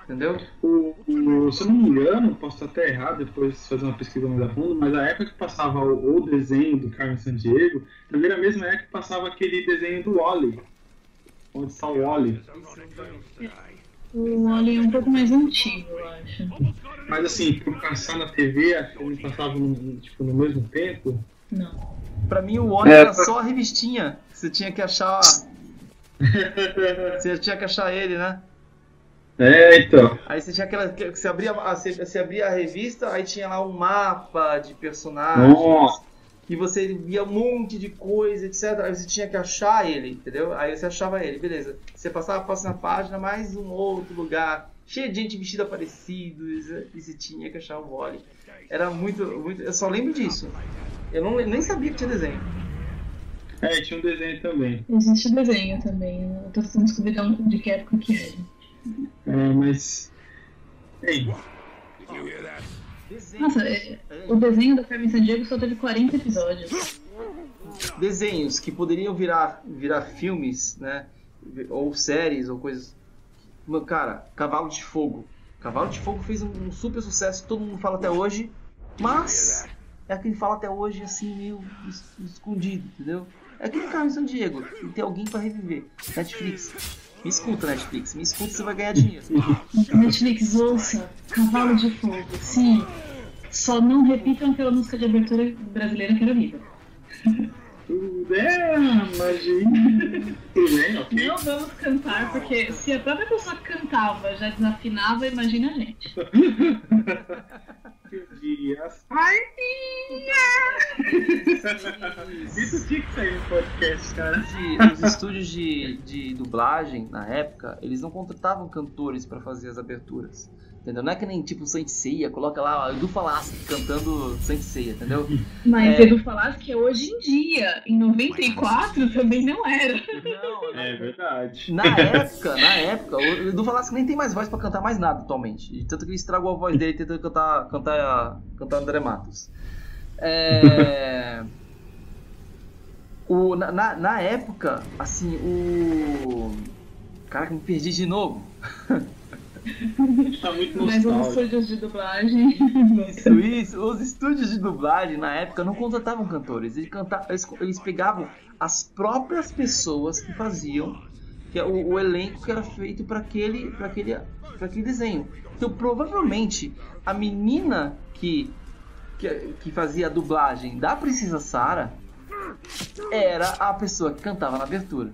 entendeu? O, o- se eu não me engano, posso estar até errado, depois fazer uma pesquisa mais a fundo, mas a época que passava o, o desenho do Carmen Sandiego, também era a mesma época que passava aquele desenho do Wally. Onde está o Wally. O Wally é um pouco mais antigo, eu acho. Mas assim, por passar na TV, que eles passavam no, tipo, no mesmo tempo. Não. Pra mim o Wally É, era pra- só a revistinha. Você tinha que achar. Você tinha que achar ele, né? É, então. Aí você tinha aquela. que Você abria, a- você, você abria a revista, aí tinha lá um mapa de personagens. Nossa. E você via um monte de coisa, etc. Aí você tinha que achar ele, entendeu? Aí você achava ele, beleza. Você passava a próxima página, mais um outro lugar, cheio de gente vestida parecido, e você- e você tinha que achar o Wally. Era muito, muito. Eu só lembro disso. Eu não, nem sabia que tinha desenho. É, tinha um desenho também. Existe o desenho também. Eu tô tentando descobrir de que época que é. É, mas. Ei, Desenho. Nossa, é- o desenho da Carmen Sandiego só teve 40 episódios. desenhos que poderiam virar, virar filmes, né? Ou séries, ou coisas. Cara, Cavalo de Fogo. Cavalo de Fogo fez um, super sucesso, todo mundo fala até hoje, mas é aquele que fala até hoje assim, meio es- escondido, entendeu? É aquele Carmen São Diego, e tem alguém pra reviver. Netflix. Me escuta, Netflix. Me escuta, você vai ganhar dinheiro. Netflix, ouça, Cavalo de Fogo. Sim, só não repitam aquela música de abertura brasileira que era vida. tudo é magia. Tudo bem, ok? Não vamos cantar, porque se a própria pessoa que cantava já desafinava, imagina a gente. Dias. Ai, Isso tinha que sair no podcast, cara. de- os estúdios de, de dublagem, na época, eles não contratavam cantores pra fazer as aberturas. Entendeu? Não é que nem tipo Saint Seiya, coloca lá ó, Edu Falaschi cantando Saint Seiya, entendeu? Mas É. Edu falasse que hoje em dia, em 94, também não era. Não, É verdade. Na época, na época, o Edu Falaschi nem tem mais voz pra cantar mais nada atualmente. Tanto que ele estragou a voz dele tentando cantar, cantar, cantar André Matos. É... O, na, na, na época, assim, o. Caraca, me perdi de novo. Tá muito Mas os estúdios de dublagem. Isso, isso. Os estúdios de dublagem na época não contratavam cantores. Eles, canta... eles, eles pegavam as próprias pessoas que faziam que é o, o elenco que era feito para aquele, pra aquele, pra aquele desenho. Então provavelmente a menina que, que, que fazia a dublagem da Princesa Sara era a pessoa que cantava na abertura.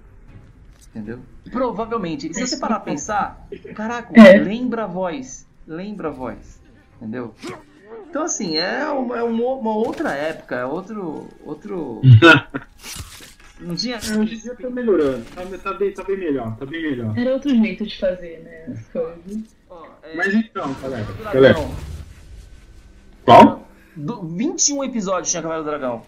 Entendeu? Provavelmente. Se você parar a pensar, caraca, É. lembra a voz. Lembra a voz. Entendeu? Então assim, é uma, é uma, uma outra época, é outro. outro. Não tinha. É, hoje em dia tá melhorando. Tá, tá bem, tá bem melhor, tá bem melhor. Era outro jeito de fazer, né? As coisas. É, Mas então, galera. galera Dragão. qual? Do, 21 episódios tinha Cavaleiro do Dragão.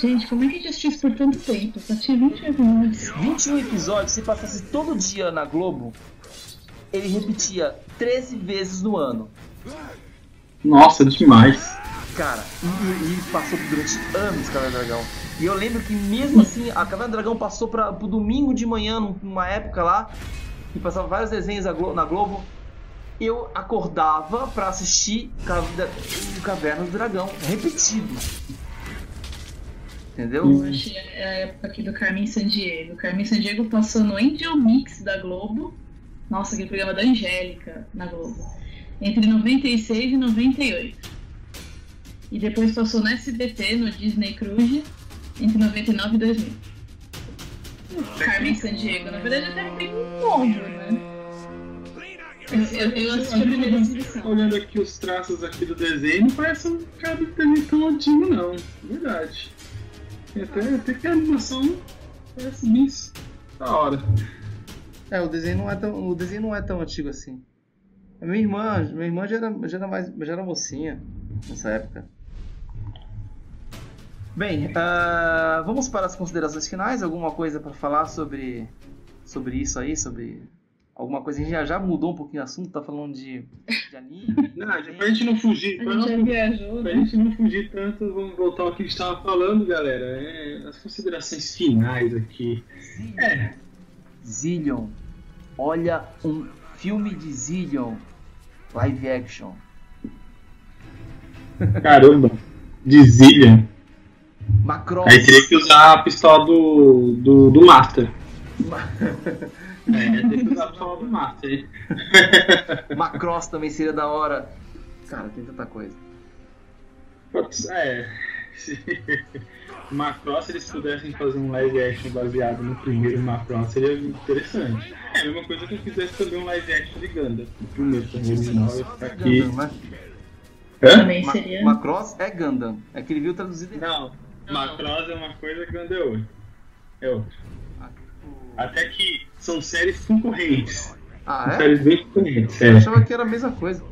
Gente, como é que a gente assistiu isso por tanto tempo? Só tinha 20 episódios. 21 episódios, se passasse todo dia na Globo, ele repetia 13 vezes no ano. Nossa, demais. Cara, e, e- e passou durante anos Caverna do Dragão. E eu lembro que mesmo assim, a Caverna do Dragão passou para pro domingo de manhã, num- numa época lá, que passava vários desenhos na Glo- na Globo. Eu acordava pra assistir Caverna do Dragão, repetido. Entendeu? Eu achei a época aqui do Carmen Sandiego. Carmen Sandiego passou no Angel Mix da Globo. Nossa, aquele programa da Angélica na Globo. Entre 96 e 98. E depois passou no SBT, no Disney Cruise, entre 99 e 2000. Carmen Sandiego, na verdade até bem novo, né? Eu, eu, eu assisti a primeira exibição. Olhando aqui os traços aqui do desenho, não parece um cara de desenho tão antigo não. Verdade. Até, até que a animação parece bem da hora. É, o desenho não é tão, o desenho não é tão antigo assim. A minha irmã, minha irmã já era, já era mais, já era mocinha nessa época. Bem, ah, vamos para as considerações finais. Alguma coisa para falar sobre sobre isso aí, sobre alguma coisa? A gente já, já mudou um pouquinho o assunto, tá falando de, de anime. Não, pra gente não fugir, A pra, gente já não, viajou, pra né? gente não fugir tanto, vamos voltar ao que a gente tava falando, galera. É, as considerações finais aqui. É, Zillion. Olha um filme de Zillion live action. caramba, de Zillion. Macross. Aí teria que usar a pistola do, do, do Master. É, tem que usar a pistola do Master. Macross também seria da hora. Cara, tem tanta coisa. Putz, É. Se Macross, se eles pudessem fazer um live action baseado no primeiro Macross, seria interessante. É a mesma coisa que eu fizesse também um live action de Ganda. O primeiro também original ia ficar aqui. Gundam, né? Hã? Também Ma- seria. Macross é Gundam. É que ele viu traduzido Não, Macross é uma coisa, Ganda é outra. É outra. Até que são séries concorrentes. Ah, é? Séries bem concorrentes. Eu É. achava que era a mesma coisa.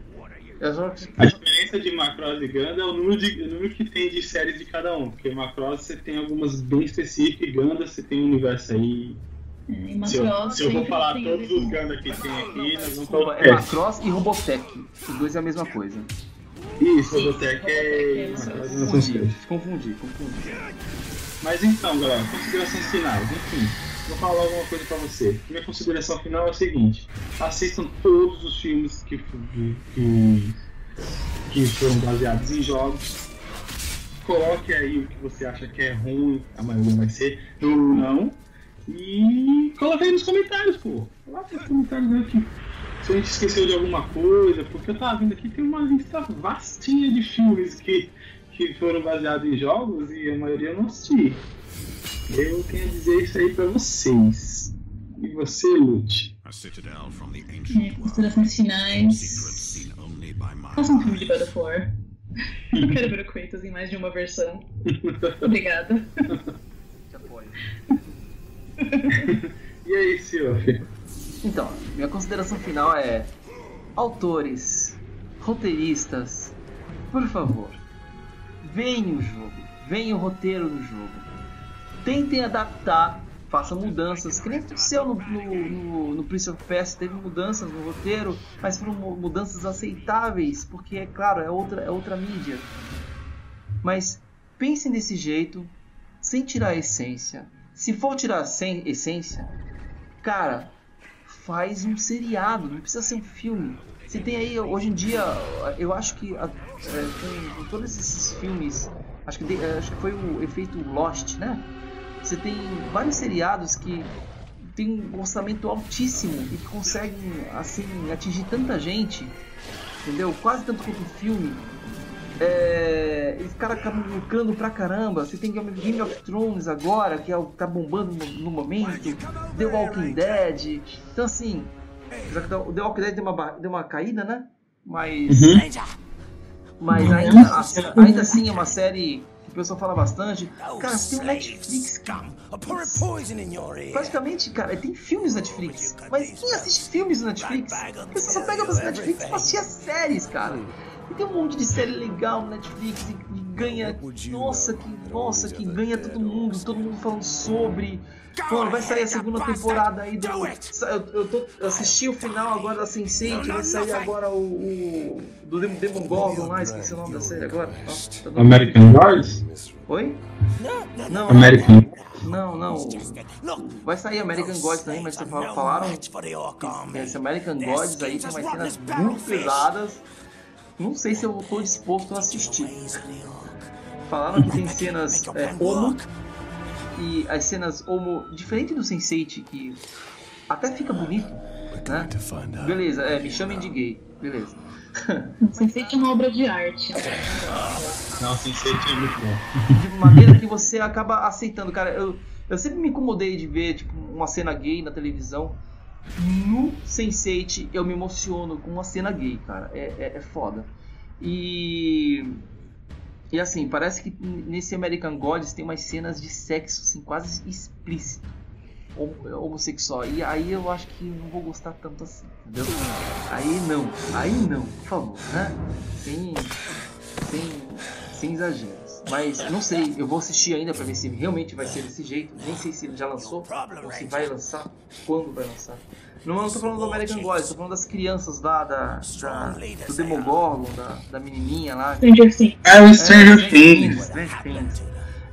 Eu achava que... A diferença de Macross e Ganda é o número, de, o número que tem de séries de cada um. Porque Macross você tem algumas bem específicas e Ganda você tem um universo aí. Se eu, Macross se eu vou falar tem todos os Ganda que tem aqui, nós vamos falar. é Macross e Robotech. Os dois é a mesma coisa. Isso, Robotech é. É Confundi, confundi, confundi. Mas então, galera, considerações finais. Enfim, vou falar alguma coisa pra você. Minha consideração final é o seguinte: assistam todos os filmes que, que, que foram baseados em jogos. Coloque aí o que você acha que é ruim, a maioria vai ser, ou não. E coloque aí nos comentários, pô. Coloque nos comentários aqui. Se a gente esqueceu de alguma coisa, porque eu tava vendo aqui, tem uma lista vastinha de filmes que, que foram baseados em jogos e a maioria eu não assisti. Eu a dizer isso aí pra vocês. E você, Lute? É, considerações finais. Faça um filme de God of War. Eu quero ver o Kratos em mais de uma versão. Obrigada. Te apoio. E aí, senhor? Então, minha consideração final é: autores, roteiristas, por favor, venham o jogo, venham o roteiro do jogo. Tentem adaptar, façam mudanças, que nem aconteceu no, no, no, no Prince of Persia, teve mudanças no roteiro, mas foram mu- mudanças aceitáveis, porque é claro, é outra, é outra mídia. Mas pensem desse jeito, sem tirar a essência. Se for tirar sem essência, cara, faz um seriado, não precisa ser um filme. Você tem aí, hoje em dia, eu acho que a- é, com todos esses filmes, acho que, de- é, acho que foi o efeito Lost, né? Você tem vários seriados que tem um orçamento altíssimo e que conseguem assim atingir tanta gente, entendeu? Quase tanto quanto o filme. É, e os caras acabam lucrando pra caramba. Você tem Game Game of Thrones agora, que é o que tá bombando no, no momento. The Walking Dead. Então assim, o The Walking Dead deu uma, deu uma caída, né? Mas. Mas ainda, ainda assim é uma série o pessoal fala bastante. Cara, tem o Netflix. Praticamente, cara, tem filmes Netflix. Mas quem assiste filmes no Netflix? Você só pega os Netflix pra assistir as séries, cara. E tem um monte de série legal no Netflix e ganha. Nossa, que, nossa, que ganha todo mundo, todo mundo falando sobre. Mano, vai sair a segunda temporada aí do. Eu, eu, tô, eu assisti o final agora da Sense8, vai sair agora o. o do Dem- Demon Gorgon lá, esqueci o nome da série agora. Nossa, tá dando- American Gods? Oi? Não, não. American. Não, não. Vai sair American Gods também, mas fal- falaram esse American Gods aí tem umas cenas muito pesadas. Não sei se eu tô disposto a assistir. Falaram que tem cenas é, homo e as cenas homo diferente do Sense8 que até fica bonito, né? Beleza, é, me chamem de gay, beleza. Sense8 é uma obra de arte. Não, Sense8 é muito bom. de maneira que você acaba aceitando, cara. Eu, eu sempre me incomodei de ver tipo, uma cena gay na televisão. No Sense8 eu me emociono com uma cena gay, cara. É, é, é foda. E. E assim, parece que nesse American Gods tem umas cenas de sexo assim, quase explícito. hom- Homossexual. E aí eu acho que não vou gostar tanto assim, entendeu? Aí não, aí não, por favor, né? Sem, sem, sem exageros. Mas não sei, eu vou assistir ainda pra ver se realmente vai ser desse jeito. Nem sei se já lançou, ou se vai lançar, quando vai lançar. Não, não tô falando do American Gods, tô falando das crianças lá, da, da, do Demogorgon, da, da menininha lá. Stranger Things. É o É, Stranger Things. Stranger Things.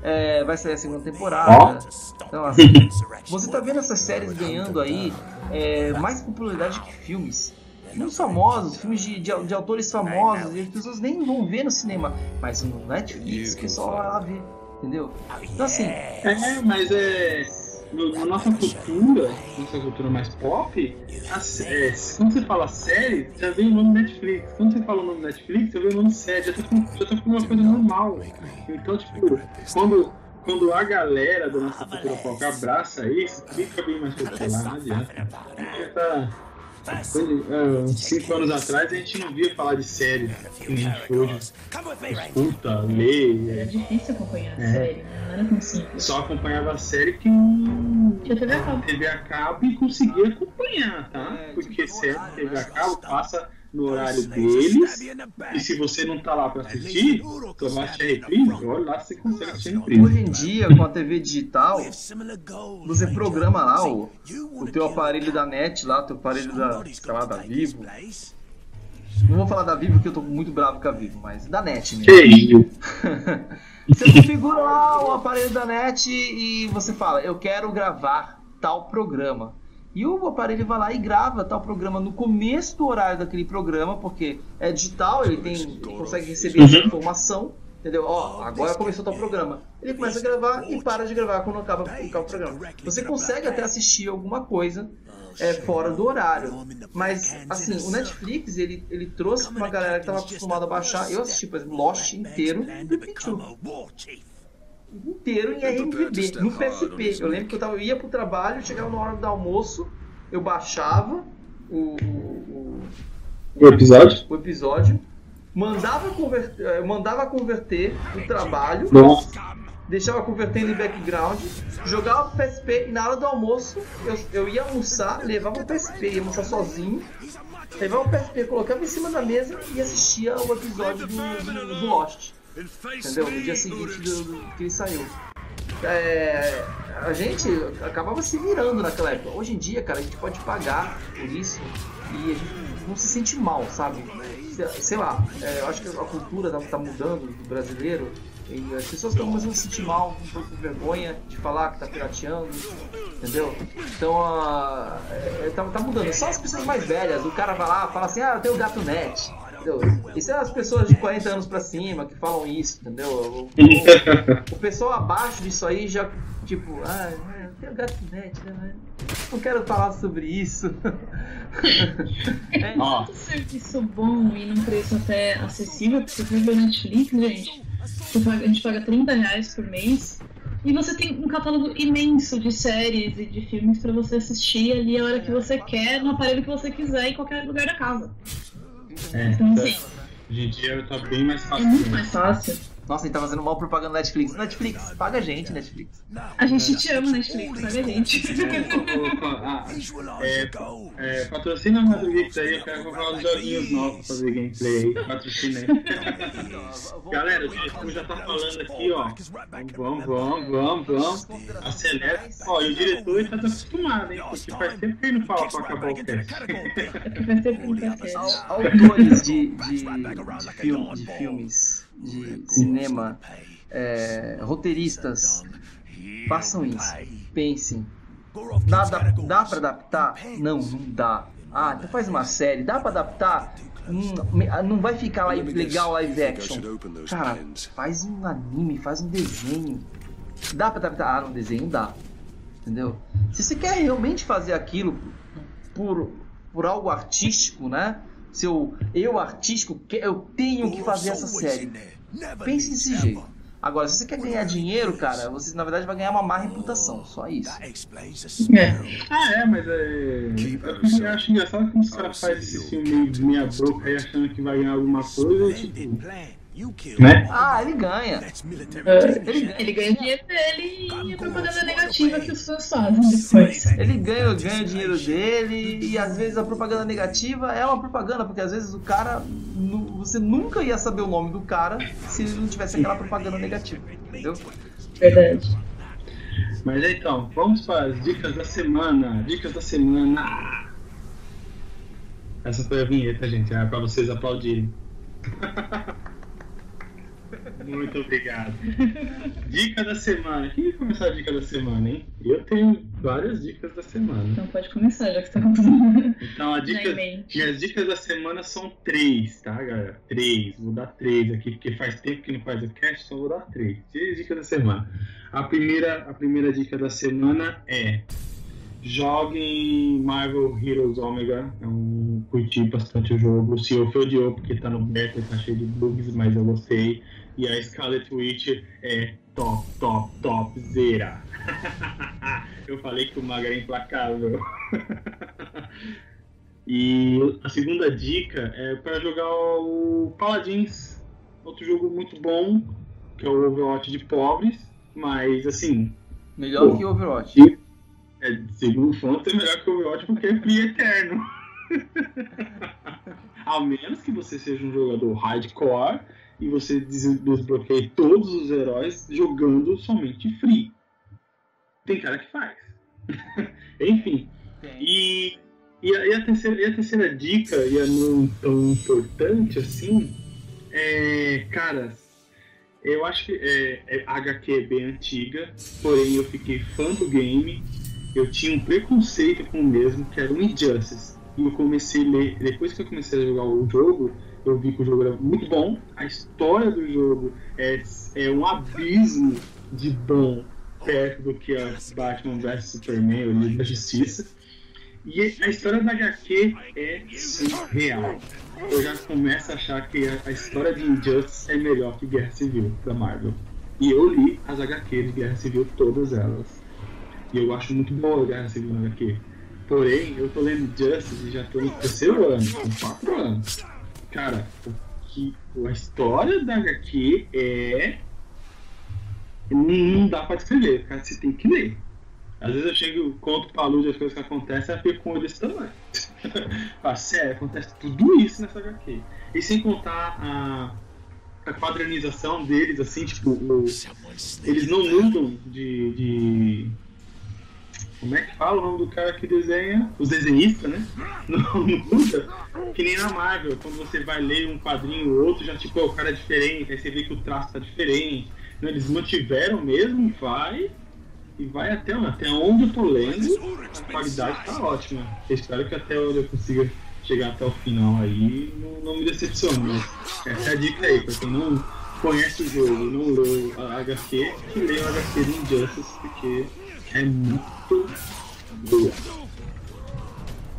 É, vai sair a segunda temporada. Então, assim, você tá vendo essas séries ganhando aí é, mais popularidade que filmes. Filmes famosos, filmes de, de, de autores famosos, e as pessoas nem vão ver no cinema. Mas no Netflix o pessoal vai lá ver, entendeu? Então assim, É, mas é. No- Na nossa cultura, nossa cultura mais pop, a sé- quando você fala série, já vem o nome Netflix. Quando você fala o nome Netflix, já vem o nome série, já tá já tá uma coisa normal. Então, tipo, quando, quando a galera da nossa cultura pop abraça isso, fica bem mais popular, não adianta. Tá. Uns 5 anos atrás a gente não via falar de série que nem a gente hoje escuta, lê, Era é, difícil acompanhar a É. série, não era tão simples. só acompanhava a série que TV a cabo. TV a cabo e conseguia acompanhar, tá? É, Porque tipo, série ah, TV a cabo passa no horário deles e se você não tá lá pra assistir, você vai assistir reprise, olha lá se você consegue assistir reprise. hoje em dia, com a TV digital, você programa lá o, o teu aparelho da net, lá, o teu aparelho da, sei lá, da Vivo. Não vou falar da Vivo porque eu tô muito bravo com a Vivo, mas da net mesmo. Que isso? Você configura lá o aparelho da net e você fala, eu quero gravar tal programa. E o aparelho vai lá e grava tal programa no começo do horário daquele programa, porque é digital, ele tem, ele consegue receber essa informação, entendeu? Ó, agora começou tal programa. Ele começa a gravar e para de gravar quando acaba, acaba o programa. Você consegue até assistir alguma coisa é, fora do horário. Mas, assim, o Netflix, ele, ele trouxe pra uma galera que tava acostumada a baixar. Eu assisti, por exemplo, Lost inteiro no Pichu. Inteiro em RMVB, no PSP. Eu lembro que eu, tava, eu ia pro trabalho, chegava na hora do almoço, eu baixava o, o, O episódio? o episódio, mandava converter, eu mandava converter no trabalho, Nossa. deixava convertendo em background, jogava pro PSP e na hora do almoço eu, eu ia almoçar, levava o PSP, ia almoçar sozinho, levava o PSP, colocava em cima da mesa e assistia o episódio do, do, do Lost. Entendeu? No dia seguinte do, do- que ele saiu. É, a gente acabava se virando naquela época. Hoje em dia, cara, a gente pode pagar por isso e a gente não se sente mal, sabe? Sei, lá, é, eu acho que a cultura tá, tá mudando do brasileiro e as pessoas estão começando a se sentir mal, um pouco de vergonha de falar que tá pirateando, entendeu? Então, ah, é, tá, tá mudando. Só as pessoas mais velhas, o cara vai lá fala assim, ah, eu tenho gato net. Entendeu? Isso é as pessoas de 40 anos pra cima que falam isso, entendeu? O, o- o pessoal abaixo disso aí já, tipo, ah, é, eu tenho gato net, né? Não quero falar sobre isso. É, Ó, Tanto serviço bom e num preço até acessível, porque você vai ver Netflix, gente, você paga- a gente paga 30 reais por mês e você tem um catálogo imenso de séries e de filmes pra você assistir ali a hora que você quer, no aparelho que você quiser, em qualquer lugar da casa. É, Então, assim, hoje em dia tá bem mais é fácil. muito né? mais fácil. Nossa, a gente tá fazendo mal propaganda Netflix. Netflix, paga a gente, Netflix. A gente te ama, Netflix, paga a gente. Ah, é, é, patrocina a Madrugix aí, eu quero comprar uns joguinhos novos pra fazer gameplay aí. Patrocina aí. Galera, o diretor já tá falando aqui, ó. Vamos, vamos, vamos, vamos. Acelera. Ó, e o diretor ele tá acostumado, hein? Porque faz tempo que ele não fala pra acabar o cast. Ser com cast. Au- Autores de, de, de, de filmes, de cinema, é, roteiristas, façam isso. Pensem. Dá, dá, dá pra adaptar? Não, não dá. Ah, então faz uma série. Dá pra adaptar? Hum, me- não vai ficar live, legal live action. Cara, faz um anime, faz um desenho. Dá pra adaptar? Ah, no desenho dá. Entendeu? Se você quer realmente fazer aquilo por, por algo artístico, né? Seu eu artístico, que- eu tenho que fazer essa série. Pense desse jeito. Agora, se você quer ganhar dinheiro, cara, você na verdade vai ganhar uma má reputação. Só isso. É. Ah, é, mas é. Eu acho engraçado como os caras fazem esse filme meio de meia boca aí achando que vai ganhar alguma coisa, tipo. Né? Ah, ele ganha. É, Ele ganha dinheiro dele e a propaganda negativa que os fãs fazem depois. Ele ganha, ganha o dinheiro dele e às vezes a propaganda negativa é uma propaganda, porque às vezes o cara. Você nunca ia saber o nome do cara se ele não tivesse aquela propaganda negativa. Entendeu? Verdade. Mas então, vamos para as dicas da semana. Dicas da semana. Essa foi a vinheta, gente. É pra vocês aplaudirem. Muito obrigado. Dica da semana. Quem vai começar a dica da semana, hein? Eu tenho várias dicas da semana. Então pode começar, já que você tá com Então, a dica, em mente. minhas dicas da semana são três, tá, galera? Três. Vou dar três aqui, porque faz tempo que não faz o cast, então vou dar três. Três dicas da semana. A primeira, a primeira dica da semana é joguem Marvel Heroes Omega. É um, curti bastante o jogo. CEO foi odiou porque tá no beta, tá cheio de bugs, mas eu gostei. E a Scarlet Witch é top, top, top, zera. eu falei que o Maga era implacável. E a segunda dica é para jogar o Paladins, outro jogo muito bom, que é o Overwatch de pobres, mas assim, Melhor Pô. que Overwatch. é, segundo fontes é melhor que o Overwatch porque é free eterno. A menos que você seja um jogador hardcore e você des- desbloqueie todos os heróis jogando somente free. Tem cara que faz. Enfim, e, e, a, e a terceira, e a terceira dica, e a não tão importante assim, é. Cara, eu acho que é, é, a HQ é bem antiga, porém eu fiquei fã do game. Eu tinha um preconceito com o mesmo, que era o Injustice. E eu comecei a ler, depois que eu comecei a jogar o jogo, eu vi que o jogo era muito bom. A história do jogo é, é um abismo de bom perto do que é Batman vs Superman, o Liga da Justiça. E a história da HQ é surreal. Eu já começo a achar que a, a história de Injustice é melhor que Guerra Civil da Marvel. E eu li as HQs de Guerra Civil, todas elas. E eu acho muito boa a Guerra Civil na HQ. Porém, eu tô lendo Justice e já tô no terceiro ano, com quatro anos. Cara, o que, a história da HQ é. Não, dá pra descrever, cara, você tem que ler. Às vezes eu chego, conto pra Luz as coisas que acontecem, ela fica com ele desse tamanho. Fala, sério, acontece tudo isso nessa HQ. E sem contar a, a quadrinização deles, assim, tipo, o- eles não mudam de, de- Como é que fala o nome do cara que desenha? Os desenhistas, né? Não, muda. Que nem na Marvel, quando você vai ler um quadrinho ou outro, já tipo, o cara é diferente, aí você vê que o traço tá diferente. Não, eles mantiveram mesmo, vai. E vai até, até onde eu tô lendo, a qualidade tá ótima. Eu espero que até onde eu consiga chegar até o final aí não, não me decepcione. Mas essa é a dica aí, pra quem não conhece o jogo não leu a HQ, que leia o HQ do Injustice, porque é muito boa.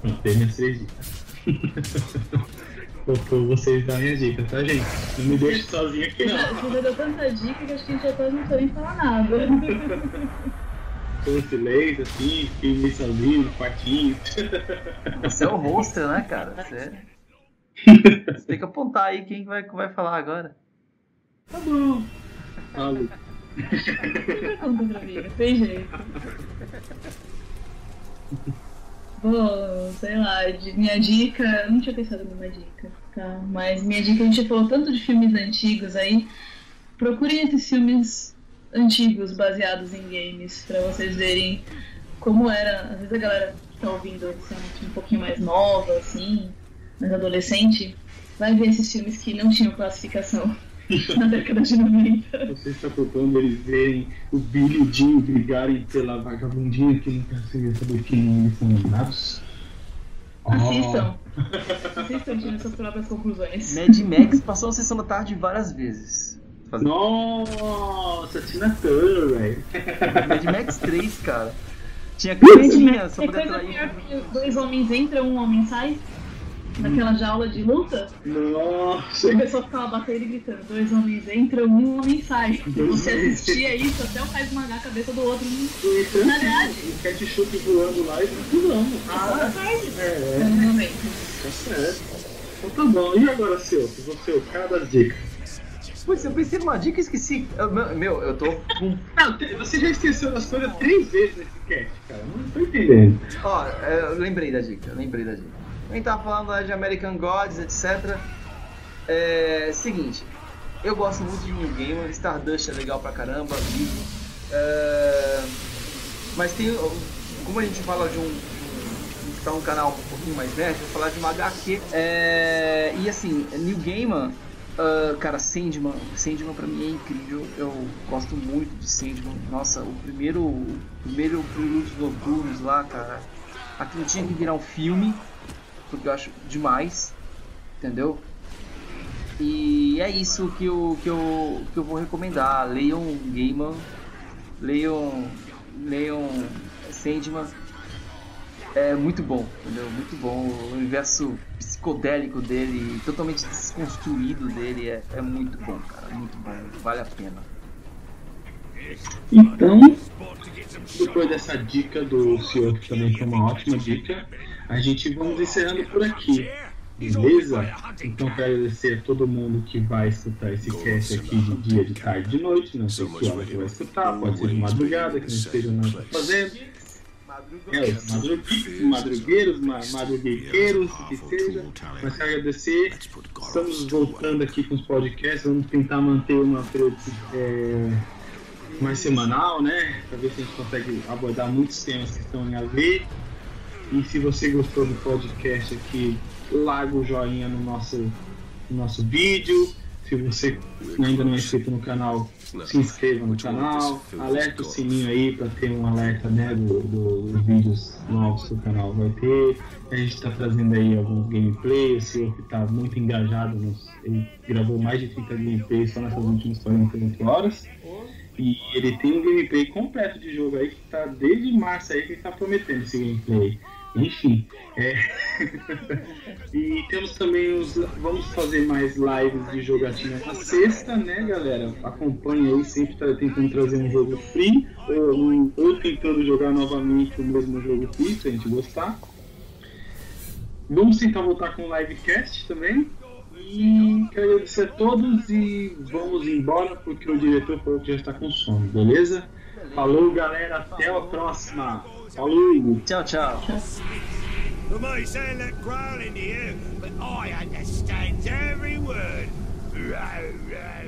Pronto, tem minhas três dicas. Faltou vocês darem minhas dicas, tá, gente? Não me deixe sozinho aqui não. Você deu tanta dica que acho que a gente já quase não nem falar nada. Tô em silêncio, assim, fiquei meio sozinho no quartinho. Você é o roster, né, cara? Você, você tem que apontar aí quem vai, vai falar agora. Tá bom. Fala. Mim, não tem jeito. Bom, sei lá, minha dica, eu não tinha pensado numa dica, tá? Mas minha dica, a gente falou tanto de filmes antigos aí. Procurem esses filmes antigos baseados em games, pra vocês verem como era. Às vezes a galera que tá ouvindo assim, um pouquinho mais nova, assim, mais adolescente, vai ver esses filmes que não tinham classificação na década de 90. Você está propondo eles verem o Billy e o Jim brigarem pela vagabundinha que não quer saber quem eles são namorados? Assistam. Assistam, tirem suas próprias conclusões. Mad Max passou a sessão da tarde várias vezes. Nossa, Tina Turner, velho. Mad Max 3, cara. Tinha mas só é poder coisa pior que dois homens entram, um homem sai. Naquela jaula de luta, Nossa. o pessoal ficava batendo e gritando: dois homens entram, um homem sai. Você assistia isso até o cara esmagar a cabeça do outro. E Na verdade. o ketchup voando lá e pulando. Ah, é, é, No momento. tá certo. Então tá bom. E agora, seu? Você, cada dica. Putz, eu pensei numa dica e esqueci. Eu- meu, eu tô com. Não, você já esqueceu das coisas três vezes nesse cast, cara. Não tô entendendo. Ó, é, eu lembrei da dica, eu lembrei da dica. A gente tava falando lá de American Gods, etc. É. Seguinte, eu gosto muito de New Gamer, Stardust é legal pra caramba, vivo. É, mas tem. Como a gente fala de um. de um- tá um canal um pouquinho mais nerd, vou falar de uma HQ. É, e assim, New Gamer. ah, cara, Sandman, Sandman pra mim é incrível. Eu gosto muito de Sandman. Nossa, o primeiro, o primeiro Prelúdios Noturnos lá, cara, aquilo tinha que virar um filme, porque eu acho demais, entendeu? E é isso que eu, que eu, que eu vou recomendar. Leiam Gaiman, leiam, leiam Sandman. É muito bom, entendeu? Muito bom. O universo psicodélico dele, totalmente desconstruído dele, é, é muito bom, cara. Muito bom. Vale a pena. Então, depois dessa dica do senhor, que também foi uma ótima dica, a gente vamos encerrando por aqui. Beleza? Então quero agradecer a todo mundo que vai escutar esse cast aqui de dia, de tarde, de noite. Não sei que hora que vai escutar, pode ser de madrugada, que não esteja nada fazendo. É, os madrugueiros, madrugueiros, ma- que seja. Mas quero agradecer. Estamos voltando aqui com os podcasts, vamos tentar manter uma periodicidade é, mais semanal, né? Para ver se a gente consegue abordar muitos temas que estão em a ver. E se você gostou do podcast aqui, larga o joinha no nosso, no nosso vídeo. Se você ainda não é inscrito no canal, se inscreva no canal, alerta o sininho aí para ter um alerta né, do, do- dos vídeos novos que o canal vai ter. A gente está trazendo aí alguns gameplays, o senhor que está muito engajado, nos, ele gravou mais de 30 gameplays só nessas últimas 48 horas. E ele tem um gameplay completo de jogo aí que tá desde março aí que ele tá prometendo esse gameplay. Enfim, é. e temos também os. Vamos fazer mais lives de jogatina na sexta, né, galera? Acompanhe aí, sempre tá tentando trazer um jogo free, ou, ou tentando jogar novamente o mesmo jogo free, se a gente gostar. Vamos tentar voltar com o livecast também. E quero agradecer a todos e vamos embora porque o diretor falou que já está com sono, beleza? Falou galera, até a próxima! Falou! Tchau, tchau. You might sound like growling to you, but I understand every word. Row, row, row.